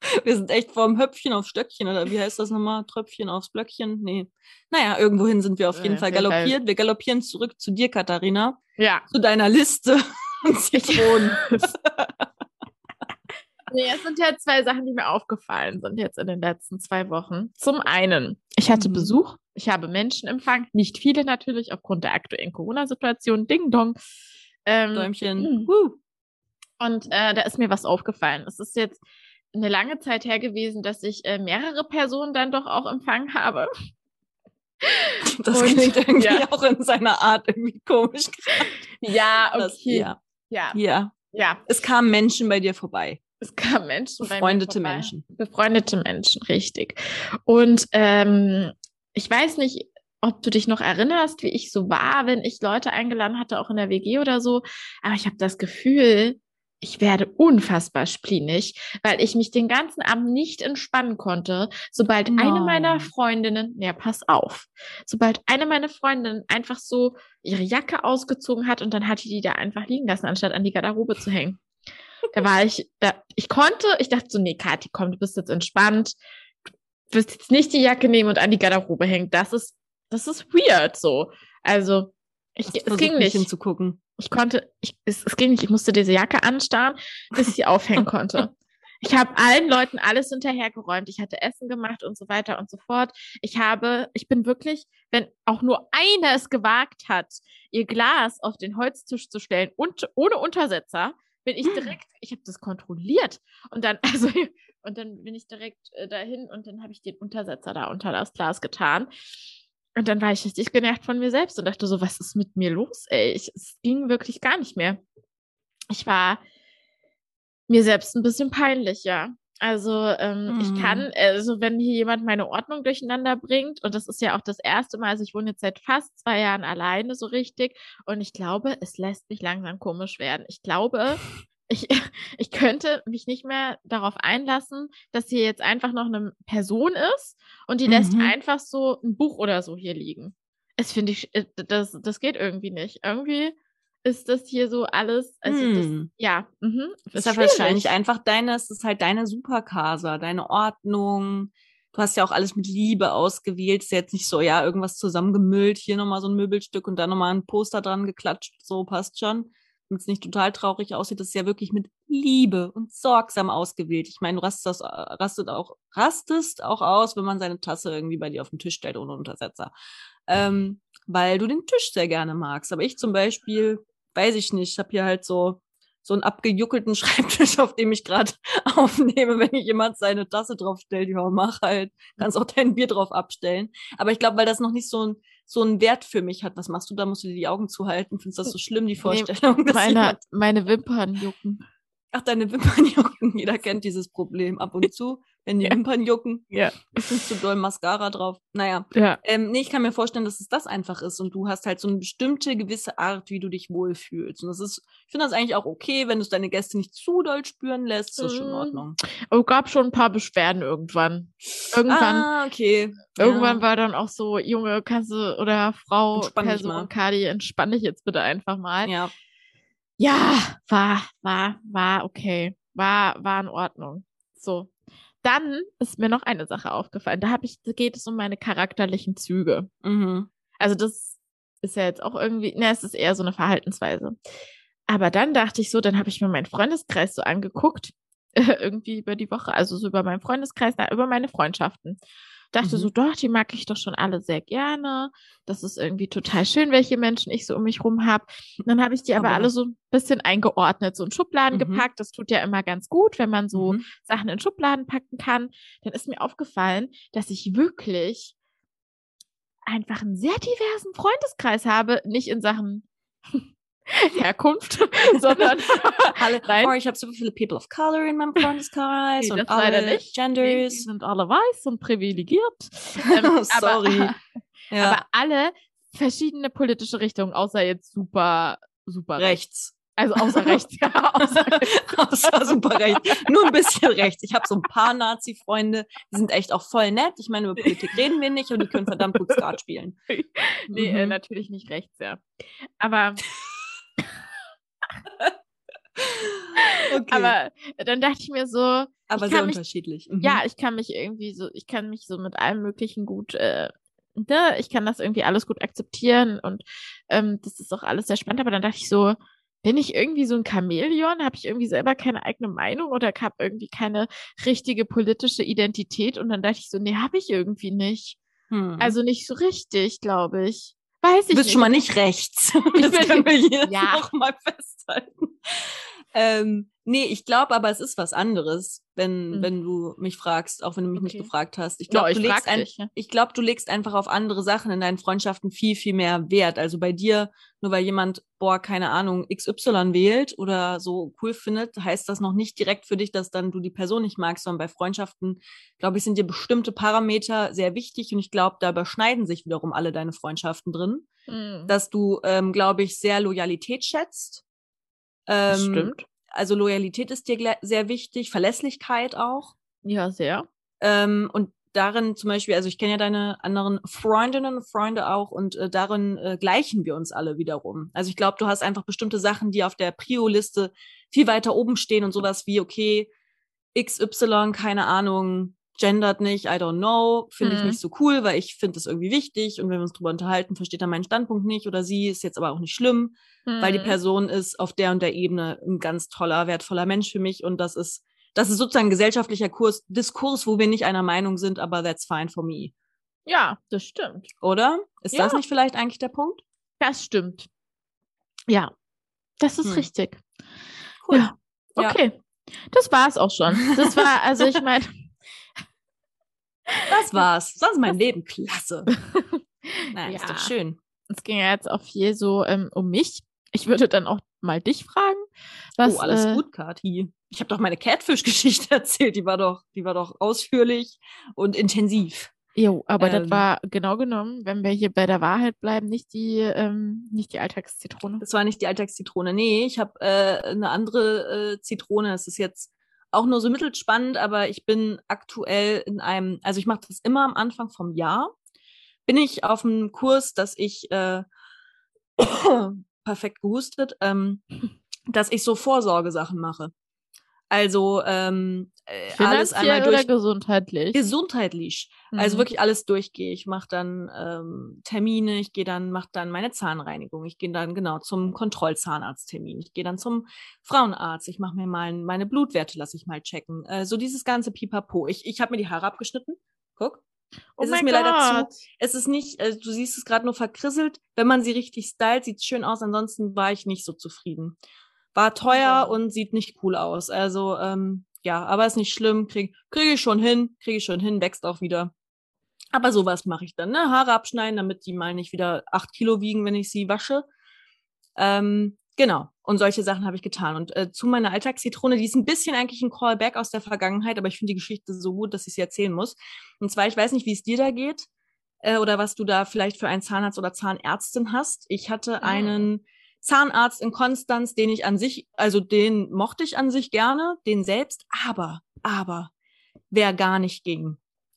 Wir sind echt vom Höpfchen auf Stöckchen, oder wie heißt das nochmal? Tröpfchen aufs Blöckchen? Nee. Naja, irgendwohin sind wir auf jeden Ja, Fall galoppiert. Wir galoppieren zurück zu dir, Katharina, ja, zu deiner Liste an Zitronen. Nee, es sind ja zwei Sachen, die mir aufgefallen sind jetzt in den letzten zwei Wochen. Zum einen, ich hatte Mhm. Besuch, ich habe Menschen empfangen, nicht viele natürlich, aufgrund der aktuellen Corona-Situation. Ding dong. Ähm, Däumchen. Mhm. Und äh, da ist mir was aufgefallen. Es ist jetzt eine lange Zeit her gewesen, dass ich äh, mehrere Personen dann doch auch empfangen habe. Das Und- klingt irgendwie ja. auch in seiner Art irgendwie komisch. Ja, Das- okay. ja. ja, ja. ja. Es kamen Menschen bei dir vorbei. Es kamen Menschen. Befreundete. Menschen. Befreundete Menschen, richtig. Und ähm, ich weiß nicht, ob du dich noch erinnerst, wie ich so war, wenn ich Leute eingeladen hatte, auch in der WG oder so. Aber ich habe das Gefühl, ich werde unfassbar spleenig, weil ich mich den ganzen Abend nicht entspannen konnte, sobald eine No. meiner Freundinnen, ja, pass auf, sobald eine meiner Freundinnen einfach so ihre Jacke ausgezogen hat und dann hat die die da einfach liegen lassen, anstatt an die Garderobe zu hängen. Da war ich, da, ich konnte, ich dachte so, nee, Kathi, komm, du bist jetzt entspannt. Du wirst jetzt nicht die Jacke nehmen und an die Garderobe hängen. Das ist, das ist weird so. Also, ich, es ging nicht. hinzugucken. Ich konnte, ich, es, es ging nicht. Ich musste diese Jacke anstarren, bis ich sie aufhängen konnte. Ich habe allen Leuten alles hinterhergeräumt. Ich hatte Essen gemacht und so weiter und so fort. Ich habe, ich bin wirklich, wenn auch nur einer es gewagt hat, ihr Glas auf den Holztisch zu stellen und ohne Untersetzer, bin ich direkt, ich habe das kontrolliert und dann, also, und dann bin ich direkt äh, dahin und dann habe ich den Untersetzer da unter das Glas getan. Und dann war ich richtig genervt von mir selbst und dachte so, was ist mit mir los, ey? Ich, es ging wirklich gar nicht mehr. Ich war mir selbst ein bisschen peinlich, ja. Also ähm, Mhm. ich kann, also wenn hier jemand meine Ordnung durcheinander bringt, und das ist ja auch das erste Mal, also ich wohne jetzt seit fast zwei Jahren alleine so richtig, und ich glaube, es lässt mich langsam komisch werden. Ich glaube, ich, ich könnte mich nicht mehr darauf einlassen, dass hier jetzt einfach noch eine Person ist und die lässt Mhm. einfach so ein Buch oder so hier liegen. Es finde ich, äh, das, das geht irgendwie nicht. Irgendwie ist das hier so alles, also das, Hm. ja, mhm, Das ist ja wahrscheinlich einfach deine, es ist halt deine Supercasa, deine Ordnung. Du hast ja auch alles mit Liebe ausgewählt. Ist ja jetzt nicht so, ja, irgendwas zusammengemüllt, hier nochmal so ein Möbelstück und dann nochmal ein Poster dran geklatscht. So passt schon. Damit es nicht total traurig aussieht. Das ist ja wirklich mit Liebe und sorgsam ausgewählt. Ich meine, du rastest, rastet auch, rastest auch aus, wenn man seine Tasse irgendwie bei dir auf den Tisch stellt ohne Untersetzer. Ähm, weil du den Tisch sehr gerne magst. Aber ich zum Beispiel, weiß ich nicht, ich habe hier halt so so einen abgejuckelten Schreibtisch, auf dem ich gerade aufnehme, wenn jemand seine Tasse draufstellt, ja, mach halt, kannst auch dein Bier drauf abstellen. Aber ich glaube, weil das noch nicht so ein, so einen Wert für mich hat, was machst du da? Musst du dir die Augen zuhalten? Findest du das so schlimm, die Vorstellung? dass Meine, meine Wimpern jucken. Ach, deine Wimpern jucken. Jeder kennt dieses Problem ab und zu, wenn die Ja. Wimpern jucken. Ja. Ist zu doll Mascara drauf. Naja, Ja. ähm, nee, ich kann mir vorstellen, dass es das einfach ist und du hast halt so eine bestimmte gewisse Art, wie du dich wohlfühlst. Und das ist, ich finde das eigentlich auch okay, wenn du es deine Gäste nicht zu doll spüren lässt, ist das schon in Mm. Ordnung. Oh, gab schon ein paar Beschwerden irgendwann. Irgendwann, Ah, okay. irgendwann ja. war dann auch so, Junge, kannst du oder Frau, Person. Kadi, entspann dich jetzt bitte einfach mal. Ja. Ja, war, war, war okay. War, war in Ordnung. So. Dann ist mir noch eine Sache aufgefallen. Da habe ich, da geht es um meine charakterlichen Züge. Mhm. Also das ist ja jetzt auch irgendwie, ne, es ist eher so eine Verhaltensweise. Aber dann dachte ich so, dann habe ich mir meinen Freundeskreis so angeguckt, irgendwie über die Woche, also so über meinen Freundeskreis, na, über meine Freundschaften. Dachte Mhm. so, doch, die mag ich doch schon alle sehr gerne. Das ist irgendwie total schön, welche Menschen ich so um mich rum habe. Dann habe ich die aber, Aber- alle so ein bisschen eingeordnet, so in Schubladen Mhm. gepackt. Das tut ja immer ganz gut, wenn man so Mhm. Sachen in Schubladen packen kann, dann ist mir aufgefallen, dass ich wirklich einfach einen sehr diversen Freundeskreis habe, nicht in Sachen Herkunft, sondern Alle, Nein. oh, ich habe so viele People of Color in meinem Freundeskreis Nee, und alle nicht. Nee, die Genders. sind alle weiß und privilegiert. Ähm, Sorry. Aber, ja. aber alle verschiedene politische Richtungen, außer jetzt super, super rechts. rechts. Also außer rechts, ja, außer Außer super rechts. Nur ein bisschen rechts. Ich habe so ein paar Nazi-Freunde, die sind echt auch voll nett. Ich meine, über Politik reden wir nicht und die können verdammt gut Skat spielen. Nee, äh, Mhm. natürlich nicht rechts, ja. Aber, Okay. aber dann dachte ich mir so, Aber sehr mich- unterschiedlich. Mhm. ja, ich kann mich irgendwie so, ich kann mich so mit allem Möglichen gut, äh, ne, ich kann das irgendwie alles gut akzeptieren und ähm, das ist auch alles sehr spannend. Aber dann dachte ich so, bin ich irgendwie so ein Chamäleon? Habe ich irgendwie selber keine eigene Meinung oder habe irgendwie keine richtige politische Identität? Und dann dachte ich so, nee, habe ich irgendwie nicht. Hm. Also nicht so richtig, glaube ich. Weiß ich du bist nicht. schon mal nicht rechts. Das können wir hier Ja. noch mal festhalten. Ähm, nee, ich glaube aber, es ist was anderes, wenn, Hm. wenn du mich fragst, auch wenn du mich nicht Okay. gefragt hast. Ich glaube, ich du, legst frag ein, dich, ja. ich glaub, du legst einfach auf andere Sachen in deinen Freundschaften viel, viel mehr Wert. Also bei dir, nur weil jemand, boah, keine Ahnung, XY wählt oder so cool findet, heißt das noch nicht direkt für dich, dass dann du die Person nicht magst, sondern bei Freundschaften, glaube ich, sind dir bestimmte Parameter sehr wichtig und ich glaube, da überschneiden sich wiederum alle deine Freundschaften drin Hm. dass du, ähm, glaube ich, sehr Loyalität schätzt. Das Ähm, stimmt. Also Loyalität ist dir sehr wichtig, Verlässlichkeit auch. Ja, sehr. Ähm, und darin zum Beispiel, also ich kenne ja deine anderen Freundinnen und Freunde auch und äh, darin äh, gleichen wir uns alle wiederum. Also ich glaube, du hast einfach bestimmte Sachen, die auf der Prio-Liste viel weiter oben stehen und sowas wie, okay, XY, keine Ahnung, gendert nicht, I don't know, finde ich Mhm. nicht so cool, weil ich finde das irgendwie wichtig und wenn wir uns drüber unterhalten, versteht er meinen Standpunkt nicht oder sie ist jetzt aber auch nicht schlimm, weil die Hm. Person ist auf der und der Ebene ein ganz toller, wertvoller Mensch für mich und das ist, das ist sozusagen ein gesellschaftlicher Kurs, Diskurs, wo wir nicht einer Meinung sind, aber that's fine for me. Ja, das stimmt. Oder? Ist das Ja. nicht vielleicht eigentlich der Punkt? Das stimmt. Ja, das ist Hm. richtig. Cool. Ja, Ja. okay. Das war es auch schon. Das war, also ich meine, Das war's. Das ist mein Leben. Klasse. Nein, ist Ja. doch schön. es ging ja jetzt auch viel so ähm, um mich. Ich würde dann auch mal dich fragen. Was, oh, alles äh, gut, Kathi. Ich habe doch meine Catfish-Geschichte erzählt. Die war doch, die war doch ausführlich und intensiv. Jo, aber das Ähm. war genau genommen, wenn wir hier bei der Wahrheit bleiben, nicht die, ähm, nicht die Alltagszitrone. Das war nicht die Alltagszitrone. Nee, ich habe äh, eine andere äh, Zitrone. Es ist jetzt auch nur so mittelspannend, aber ich bin aktuell in einem, also ich mache das immer am Anfang vom Jahr. Bin ich auf einem Kurs, dass ich äh, perfekt gehustet, ähm, dass ich so Vorsorgesachen mache. Also ähm, äh, alles einmal oder durch gesundheitlich? gesundheitlich. Also Mhm. wirklich alles durchgehe. Ich mache dann ähm, Termine, ich gehe dann, mache dann meine Zahnreinigung, ich gehe dann genau zum Kontrollzahnarzttermin, ich gehe dann zum Frauenarzt, ich mache mir mal meine Blutwerte, lasse ich mal checken. Äh, so dieses ganze Pipapo. Ich, ich habe mir die Haare abgeschnitten. Guck. Oh es ist mir leider Gott. zu. Es ist nicht, äh, du siehst es gerade nur verkrisselt. Wenn man sie richtig stylt, sieht schön aus. Ansonsten war ich nicht so zufrieden. War teuer Ja. und sieht nicht cool aus. Also, ähm, ja, aber ist nicht schlimm. Kriege krieg ich schon hin, kriege ich schon hin, wächst auch wieder. Aber sowas mache ich dann, ne? Haare abschneiden, damit die mal nicht wieder acht Kilo wiegen, wenn ich sie wasche. Ähm, genau. Und solche Sachen habe ich getan. Und äh, zu meiner Alltagszitrone, die ist ein bisschen eigentlich ein Callback aus der Vergangenheit, aber ich finde die Geschichte so gut, dass ich sie erzählen muss. Und zwar, ich weiß nicht, wie es dir da geht äh, oder was du da vielleicht für einen Zahnarzt oder Zahnärztin hast. Ich hatte Mm. einen Zahnarzt in Konstanz, den ich an sich, also den mochte ich an sich gerne, den selbst, aber, aber, wer gar nicht ging,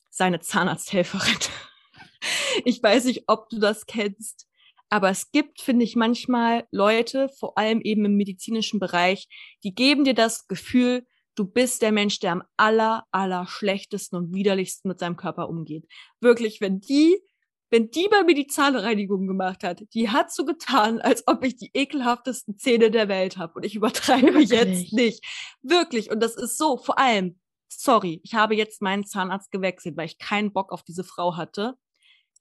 seine Zahnarzthelferin. Ich weiß nicht, ob du das kennst, aber es gibt, finde ich, manchmal Leute, vor allem eben im medizinischen Bereich, die geben dir das Gefühl, du bist der Mensch, der am aller, aller schlechtesten und widerlichsten mit seinem Körper umgeht. Wirklich, wenn die, wenn die bei mir die Zahnreinigung gemacht hat, die hat so getan, als ob ich die ekelhaftesten Zähne der Welt habe. Und ich übertreibe Wirklich? jetzt nicht. Wirklich. Und das ist so, vor allem, sorry, ich habe jetzt meinen Zahnarzt gewechselt, weil ich keinen Bock auf diese Frau hatte.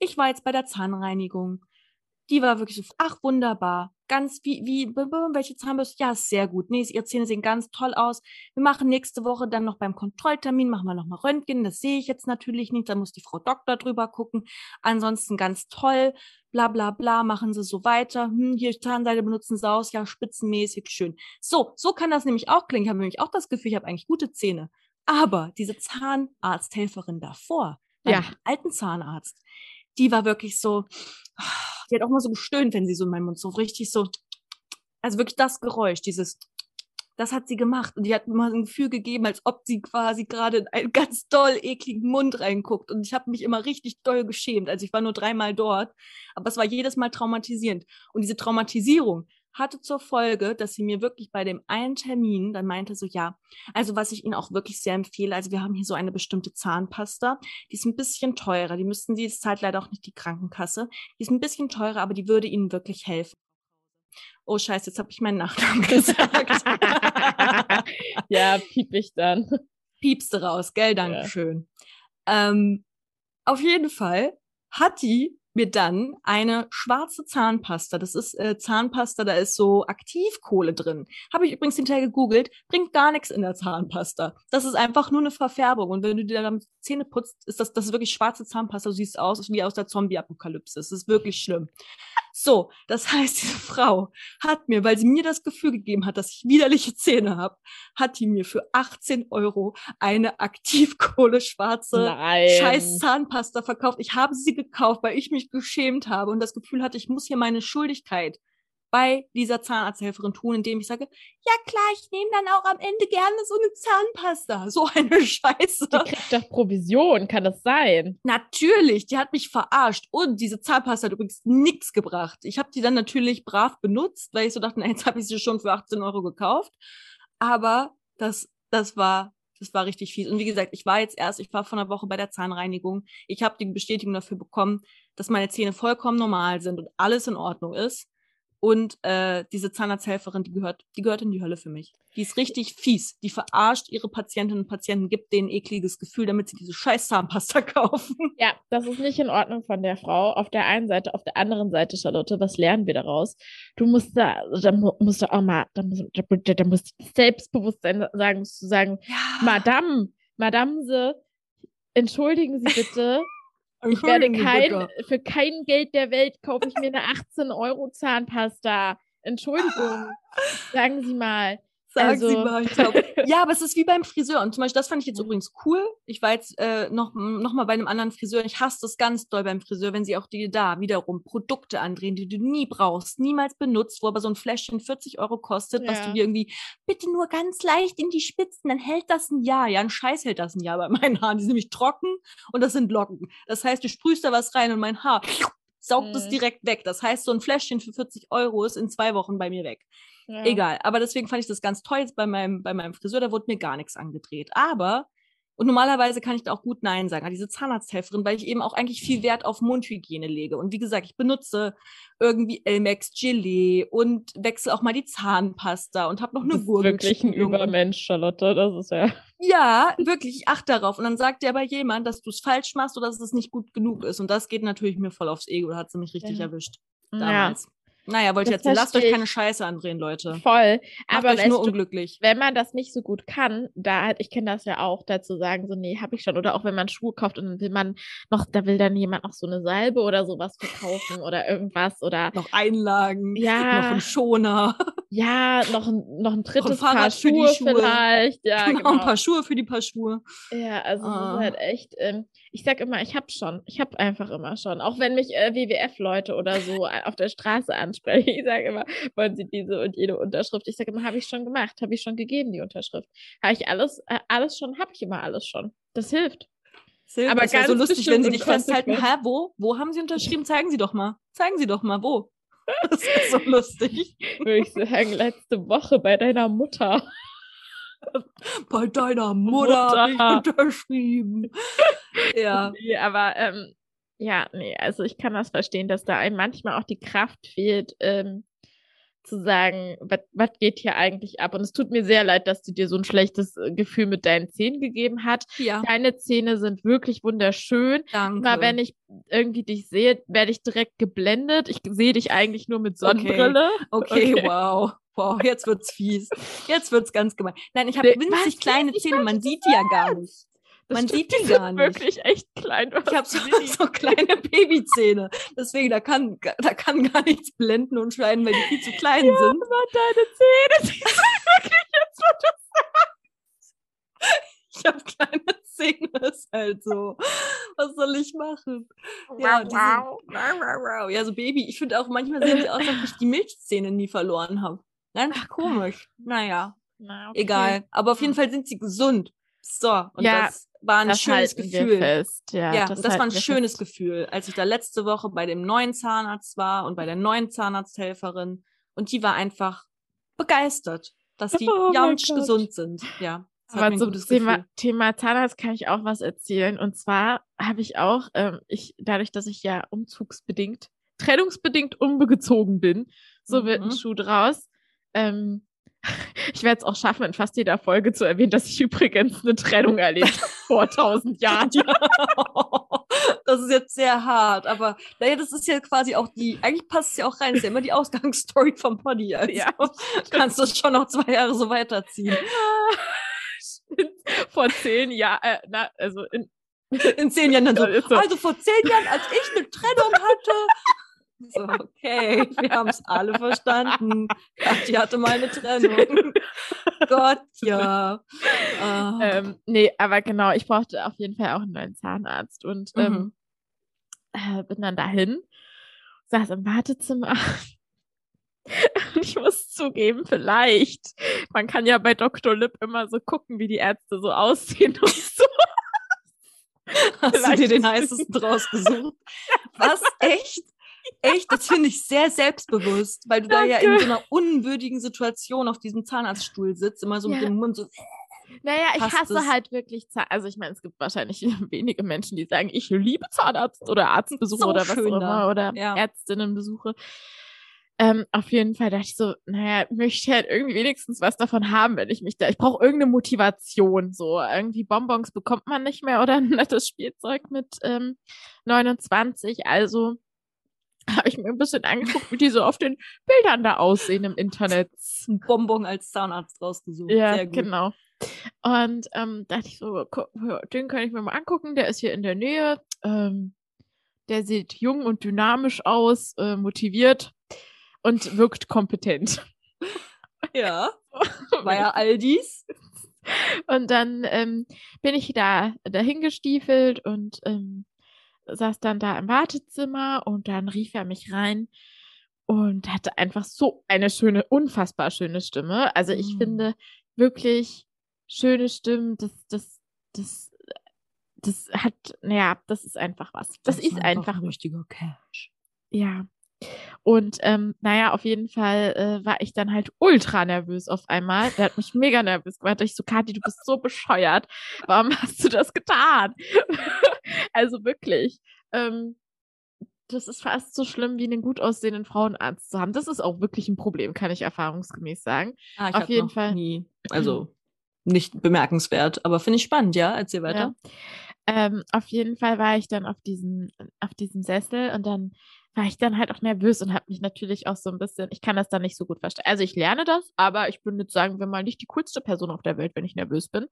Ich war jetzt bei der Zahnreinigung. Die war wirklich so, ach wunderbar. Ganz wie, wie, welche Zahnbürste? Ja, sehr gut. Nee, ihre Zähne sehen ganz toll aus. Wir machen nächste Woche dann noch beim Kontrolltermin, machen wir nochmal Röntgen. Das sehe ich jetzt natürlich nicht. Da muss die Frau Doktor drüber gucken. Ansonsten ganz toll. Bla, bla, bla. Machen Sie so weiter. Hm, hier Zahnseide benutzen Sie aus. Ja, spitzenmäßig. Schön. So, so kann das nämlich auch klingen. Ich habe nämlich auch das Gefühl, ich habe eigentlich gute Zähne. Aber diese Zahnarzthelferin davor, Ja. alten Zahnarzt, die war wirklich so, die hat auch mal so gestöhnt, wenn sie so in meinem Mund so richtig so, also wirklich das Geräusch, dieses, das hat sie gemacht. Und die hat mir mal ein Gefühl gegeben, als ob sie quasi gerade in einen ganz doll ekligen Mund reinguckt. Und ich habe mich immer richtig doll geschämt. Also ich war nur dreimal dort, aber es war jedes Mal traumatisierend. Und diese Traumatisierung hatte zur Folge, dass sie mir wirklich bei dem einen Termin dann meinte so, ja, also was ich Ihnen auch wirklich sehr empfehle, also wir haben hier so eine bestimmte Zahnpasta, die ist ein bisschen teurer, die müssten Sie, das zahlt leider auch nicht die Krankenkasse, die ist ein bisschen teurer, aber die würde Ihnen wirklich helfen. Oh scheiße, jetzt habe ich meinen Nachnamen gesagt. ja, piep ich dann. Piepste raus, gell, Dankeschön. Ähm, auf jeden Fall hat die mir dann eine schwarze Zahnpasta. Das ist äh, Zahnpasta, da ist so Aktivkohle drin. Habe ich übrigens hinterher gegoogelt, bringt gar nichts in der Zahnpasta. Das ist einfach nur eine Verfärbung. Und wenn du dir dann Zähne putzt, ist das, das ist wirklich schwarze Zahnpasta. Du siehst aus wie aus der Zombie-Apokalypse. Das ist wirklich schlimm. So, das heißt, diese Frau hat mir, weil sie mir das Gefühl gegeben hat, dass ich widerliche Zähne habe, hat die mir für 18 Euro eine Aktivkohle schwarze scheiß Zahnpasta verkauft. Ich habe sie gekauft, weil ich mich geschämt habe und das Gefühl hatte, ich muss hier meine Schuldigkeit bei dieser Zahnarzthelferin tun, indem ich sage, ja klar, ich nehme dann auch am Ende gerne so eine Zahnpasta. So eine Scheiße. Die kriegt doch Provision, kann das sein? Natürlich, die hat mich verarscht. Und diese Zahnpasta hat übrigens nichts gebracht. Ich habe die dann natürlich brav benutzt, weil ich so dachte, na, jetzt habe ich sie schon für 18 Euro gekauft. Aber das, das war das war richtig fies. Und wie gesagt, ich war jetzt erst, ich war vor einer Woche bei der Zahnreinigung. Ich habe die Bestätigung dafür bekommen, dass meine Zähne vollkommen normal sind und alles in Ordnung ist. Und äh, diese Zahnarzthelferin, die gehört, die gehört in die Hölle für mich. Die ist richtig fies. Die verarscht ihre Patientinnen und Patienten, gibt denen ein ekliges Gefühl, damit sie diese scheiß Zahnpasta kaufen. Ja, das ist nicht in Ordnung von der Frau. Auf der einen Seite, auf der anderen Seite, Charlotte, was lernen wir daraus? Du musst da, da musst du auch mal, da musst, da, da musst du Selbstbewusstsein sagen, musst du sagen, ja. Madame, Madame, entschuldigen Sie bitte. Ich werde kein, für kein Geld der Welt kaufe ich mir eine 18 Euro Zahnpasta. Entschuldigung, sagen Sie mal. Sagen also. Sie mal, ja, aber es ist wie beim Friseur. Und zum Beispiel, das fand ich jetzt übrigens cool. Ich war jetzt äh, noch, noch mal bei einem anderen Friseur. Ich hasse das ganz doll beim Friseur, wenn sie auch dir da wiederum Produkte andrehen, die du nie brauchst, niemals benutzt, wo aber so ein Fläschchen 40 Euro kostet, ja. was du dir irgendwie bitte nur ganz leicht in die Spitzen, dann hält das ein Jahr. Ja, ein Scheiß hält das ein Jahr bei meinen Haaren. Die sind nämlich trocken und das sind Locken. Das heißt, du sprühst da was rein und mein Haar saugt es mhm. direkt weg. Das heißt, so ein Fläschchen für 40 Euro ist in zwei Wochen bei mir weg. Ja. Egal. Aber deswegen fand ich das ganz toll jetzt bei meinem, bei meinem Friseur, da wurde mir gar nichts angedreht. Aber, und normalerweise kann ich da auch gut Nein sagen, an diese Zahnarzthelferin, weil ich eben auch eigentlich viel Wert auf Mundhygiene lege. Und wie gesagt, ich benutze irgendwie Elmex Gelee und wechsle auch mal die Zahnpasta und habe noch eine Gurke. Wirklich ein Übermensch, Charlotte, das ist ja. Ja, wirklich, ich achte darauf. Und dann sagt dir aber jemand, dass du es falsch machst oder dass es nicht gut genug ist. Und das geht natürlich mir voll aufs Ego, da hat sie mich richtig ja. erwischt. Damals. Ja. Naja, wollte ich jetzt, lasst euch keine Scheiße andrehen, Leute. Voll. Macht aber euch nur unglücklich. wenn man das nicht so gut kann, da halt, ich kenne das ja auch, dazu sagen, so, nee, habe ich schon. Oder auch wenn man Schuhe kauft und dann will man noch, da will dann jemand noch so eine Salbe oder sowas verkaufen oder irgendwas oder. Noch Einlagen, ja, noch ein Schoner. Ja, noch ein, noch ein drittes ein Paar Schuhe, Schuhe, vielleicht. Ja, genau, genau, ein paar Schuhe für die Paar Schuhe. Ja, also ah. das ist ah. halt echt, ähm, ich sag immer, ich hab schon. Ich hab einfach immer schon. Auch wenn mich äh, WWF-Leute oder so auf der Straße ansprechen, ich sage immer, wollen sie diese und jede Unterschrift? Ich sage immer, habe ich schon gemacht, habe ich schon gegeben, die Unterschrift. Habe ich alles, äh, alles schon, habe ich immer alles schon. Das hilft. Hilft. Aber ganz so lustig, wenn sie dich festhalten. Hä, wo? Wo haben sie unterschrieben? Zeigen Sie doch mal. Zeigen Sie doch mal, wo? Das ist so lustig. Würde ich sagen, letzte Woche bei deiner Mutter. Bei deiner Mutter, Mutter. habe ich unterschrieben. ja. Nee, aber ähm, ja, nee, also ich kann das verstehen, dass da einem manchmal auch die Kraft fehlt, ähm, zu sagen, was geht hier eigentlich ab? Und es tut mir sehr leid, dass du dir so ein schlechtes äh, Gefühl mit deinen Zähnen gegeben hat. Ja. Deine Zähne sind wirklich wunderschön. Danke. Aber wenn ich irgendwie dich sehe, werde ich direkt geblendet. Ich sehe dich eigentlich nur mit Sonnenbrille. Okay, okay, okay. wow. Wow, jetzt wird's fies. Jetzt wird's ganz gemein. Nein, ich habe winzig was? kleine Zähne, man sieht die ja gar nicht. Man sieht die gar nicht. wirklich echt klein. Ich habe so, so, kleine Babyzähne. Deswegen, da kann, da kann gar nichts blenden und schneiden, weil die viel zu klein ja, sind. Aber deine Zähne, die sind wirklich jetzt, wo du sagst. Ich habe kleine Zähne, ist halt so. Was soll ich machen? Ja, diese, ja so Baby. Ich finde auch, manchmal sehen sie aus, als ob ich die Milchzähne nie verloren habe. Ganz komisch. Naja. Na, okay. Egal. Aber auf jeden hm. Fall sind sie gesund. So, und ja, das war ein schönes Gefühl. Ja, ja, das, das war ein schönes fest. Gefühl, als ich da letzte Woche bei dem neuen Zahnarzt war und bei der neuen Zahnarzthelferin. Und die war einfach begeistert, dass die oh ganz gesund sind. Ja. Aber zum Thema, Thema, Zahnarzt kann ich auch was erzählen. Und zwar habe ich auch, ähm, ich, dadurch, dass ich ja umzugsbedingt, trennungsbedingt umgezogen bin, so mhm. wird ein mhm. Schuh draus. Ähm, ich werde es auch schaffen, in fast jeder Folge zu erwähnen, dass ich übrigens eine Trennung erlebt habe vor tausend Jahren. Das ist jetzt sehr hart, aber naja, das ist ja quasi auch die, eigentlich passt es ja auch rein, das ist ja immer die Ausgangsstory vom Poddy. Also Ja, kannst du schon noch zwei Jahre so weiterziehen. Vor zehn Jahren, äh, na, also in, In zehn Jahren dann so, Ja, ist so. also vor zehn Jahren, als ich eine Trennung hatte. So, okay, wir haben es alle verstanden. Kathi hatte mal eine Trennung. Gott, ja. Ah. ähm, nee, aber genau, ich brauchte auf jeden Fall auch einen neuen Zahnarzt und ähm, Mhm. äh, bin dann dahin, saß im Wartezimmer. Und ich muss zugeben, vielleicht, man kann ja bei Dr. Lipp immer so gucken, wie die Ärzte so aussehen und so. Hast du dir vielleicht den heißesten rausgesucht? Was? Echt? Echt? Das finde ich sehr selbstbewusst, weil du da ja in Danke. so einer unwürdigen Situation auf diesem Zahnarztstuhl sitzt, immer so mit Ja. dem Mund so. Naja, ich hasse es? halt wirklich Zahn. Also ich meine, es gibt wahrscheinlich wenige Menschen, die sagen, ich liebe Zahnarzt oder Arztbesuche So oder was auch immer oder Ja. Ärztinnenbesuche. Ähm, auf jeden Fall dachte ich so, naja, möchte halt irgendwie wenigstens was davon haben, wenn ich mich da. Ich brauche irgendeine Motivation. So, irgendwie Bonbons bekommt man nicht mehr oder ein nettes Spielzeug mit ähm, 29. Also habe ich mir ein bisschen angeguckt, wie die so auf den Bildern da aussehen im Internet. Ein Bonbon als Zahnarzt rausgesucht. Ja, genau. Und ähm, dachte ich so, den kann ich mir mal angucken. Der ist hier in der Nähe. Ähm, der sieht jung und dynamisch aus, äh, motiviert und wirkt kompetent. Ja, war ja all dies. Und dann ähm, bin ich da dahin gestiefelt und ähm, saß dann da im Wartezimmer und dann rief er mich rein und hatte einfach so eine schöne, unfassbar schöne Stimme. Also ich Mm. finde wirklich schöne Stimmen, das, das, das, das hat, naja, das ist einfach was. Das, ist einfach, ein richtiger Cash. ja. Und ähm, naja, auf jeden Fall äh, war ich dann halt ultra nervös auf einmal. Der hat mich mega nervös gemacht. Ich so, Kathi, du bist so bescheuert. Warum hast du das getan? also wirklich. Ähm, das ist fast so schlimm, wie einen gut aussehenden Frauenarzt zu haben. Das ist auch wirklich ein Problem, kann ich erfahrungsgemäß sagen. Ah, ich Auf jeden Fall. Nie. Also nicht bemerkenswert, aber finde ich spannend, ja. Erzähl weiter. Ähm, auf jeden Fall war ich dann auf diesem, auf diesem Sessel und dann war ich dann halt auch nervös und habe mich natürlich auch so ein bisschen, ich kann das dann nicht so gut verstehen. Also ich lerne das, aber ich bin jetzt, sagen wir mal, nicht die coolste Person auf der Welt, wenn ich nervös bin.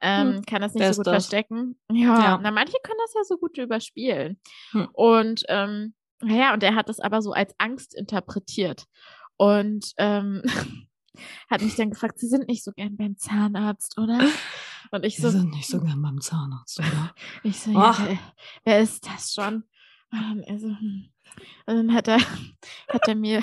Ähm, Hm, kann das nicht so gut das? verstecken. Ja, Ja. na, manche können das ja so gut überspielen. Hm. Und ähm, naja, und er hat das aber so als Angst interpretiert. Und ähm, hat mich dann gefragt, Sie sind nicht so gern beim Zahnarzt, oder? Und ich so, Wir sind nicht so gern beim Zahnarzt, oder? ich so, ja, wer, wer ist das schon? Und dann, er so, hm. Und dann hat er, hat er mir,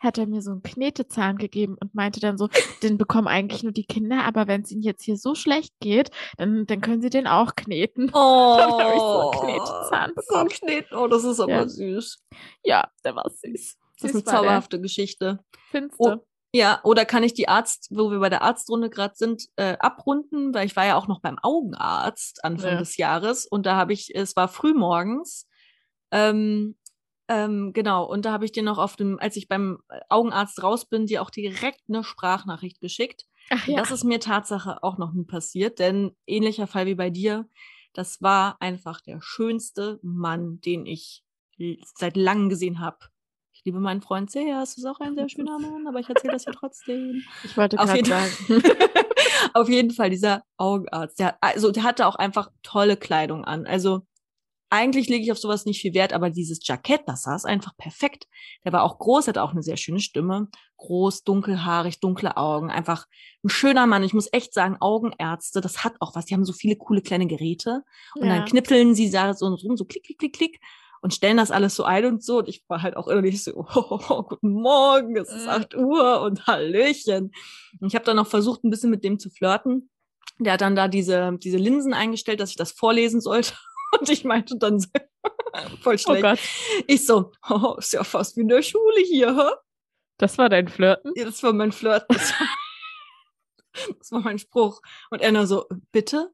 hat er mir so einen Knetezahn gegeben und meinte dann so, den bekommen eigentlich nur die Kinder, aber wenn es ihnen jetzt hier so schlecht geht, dann, dann können sie den auch kneten. Oh, Dann ich so einen Knetezahn So ein bekommen. Kneten. Oh, das ist aber Ja. süß. Ja, der war süß. Das ist Süß eine war der. zauberhafte Geschichte. Findest Oh? Ja, oder kann ich die Arzt, wo wir bei der Arztrunde gerade sind, äh, abrunden, weil ich war ja auch noch beim Augenarzt Anfang Ja. des Jahres und da habe ich, es war früh morgens, ähm, ähm, genau, und da habe ich dir noch auf dem, als ich beim Augenarzt raus bin, dir auch direkt eine Sprachnachricht geschickt. Ach ja. Das ist mir Tatsache auch noch nie passiert, denn ähnlicher Fall wie bei dir, das war einfach der schönste Mann, den ich seit langem gesehen habe. Ich liebe meinen Freund sehr, es ist auch ein sehr schöner Mann, aber ich erzähle das hier trotzdem. Ich wollte Auf gerade jeden, sagen. auf jeden Fall, dieser Augenarzt, der, also, der hatte auch einfach tolle Kleidung an. Also eigentlich lege ich auf sowas nicht viel Wert, aber dieses Jackett, das saß einfach perfekt. Der war auch groß, hatte auch eine sehr schöne Stimme. Groß, dunkelhaarig, dunkle Augen. Einfach ein schöner Mann. Ich muss echt sagen, Augenärzte, das hat auch was. Die haben so viele coole kleine Geräte. Und dann Ja. knipseln sie da so rum, so klick, klick, klick, klick. Und stellen das alles so ein und so. Und ich war halt auch innerlich so, oh, guten Morgen, es ist Mhm. 8 Uhr und Hallöchen. Und ich habe dann noch versucht, ein bisschen mit dem zu flirten. Der hat dann da diese, diese Linsen eingestellt, dass ich das vorlesen sollte. Und ich meinte dann so, voll Oh schlecht. Gott, ich so, oh, ist ja fast wie in der Schule hier, hä? das war dein Flirten? Ja, das war mein Flirt. Das war, das mein Spruch. Und nur so, bitte?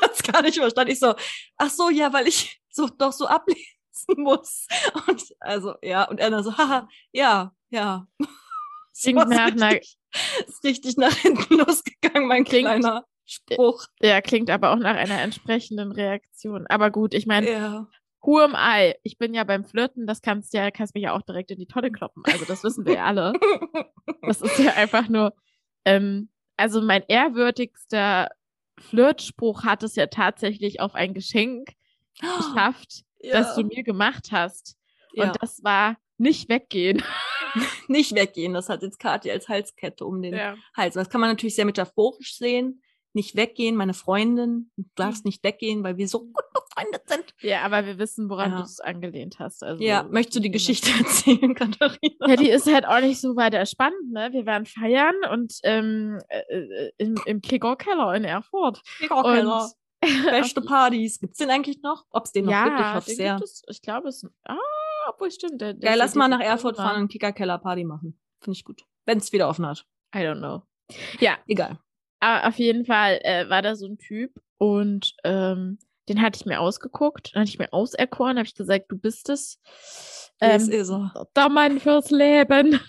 Hat's gar nicht verstanden. Ich so, ach so, ja, weil ich so doch so ablesen muss. Und also, ja, und nur so, haha, ja, ja. Das Klingt nach richtig, ist richtig nach hinten losgegangen, mein Klingt- Kleiner. Spruch. Ja, klingt aber auch nach einer entsprechenden Reaktion. Aber gut, ich meine, Ja. who am I? Ich bin ja beim Flirten, das kannst ja, kannst mich ja auch direkt in die Tonne kloppen. Also das wissen wir ja alle. Das ist ja einfach nur, ähm, also mein ehrwürdigster Flirtspruch hat es ja tatsächlich auf ein Geschenk geschafft, das du mir gemacht hast. ja. Und das war nicht weggehen. nicht weggehen. Das hat jetzt Kathi als Halskette um den Hals. Das kann man natürlich sehr metaphorisch sehen. Nicht weggehen, meine Freundin. Du darfst nicht weggehen, weil wir so gut befreundet sind. Ja, aber wir wissen, woran Ja. du es angelehnt hast. Also, Ja, möchtest du die Geschichte erzählen, Katharina? Ja, die ist halt auch nicht so weiter spannend, ne? Wir waren feiern und ähm, äh, äh, im, im Kegor-Keller in Erfurt. Keller. Beste Partys. Gibt's den eigentlich noch? Ob's den noch ja, gibt, ich hoffe sehr. es, ich glaube es. Ah, obwohl stimmt. Der, der Ja, lass mal nach Erfurt fahren und Kickerkeller Party machen. Finde ich gut. Wenn's wieder offen hat. I don't know. Ja, Egal. Aber auf jeden Fall äh, war da so ein Typ und ähm, den hatte ich mir ausgeguckt, den hatte ich mir auserkoren, habe ich gesagt, du bist es. Das Ähm, ist er. der Mann fürs Leben.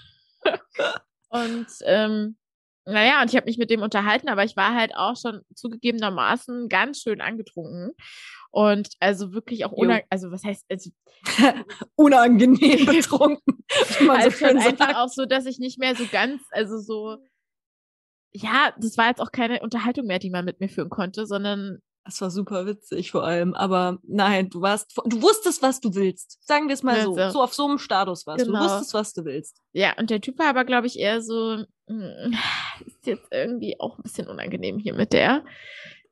und ähm, naja, und ich habe mich mit dem unterhalten, aber ich war halt auch schon zugegebenermaßen ganz schön angetrunken. Und also wirklich auch Jo. unang also was heißt, also, Unangenehm betrunken. so also schön einfach auch so, dass ich nicht mehr so ganz, also so, ja, das war jetzt auch keine Unterhaltung mehr, die man mit mir führen konnte, sondern Das war super witzig vor allem. Aber nein, du warst, du wusstest, was du willst. Sagen wir es mal Ja, so. so. Auf so einem Status warst du. Du Genau. wusstest, was du willst. ja, und der Typ war aber, glaube ich, eher so, mm, ist jetzt irgendwie auch ein bisschen unangenehm hier mit der.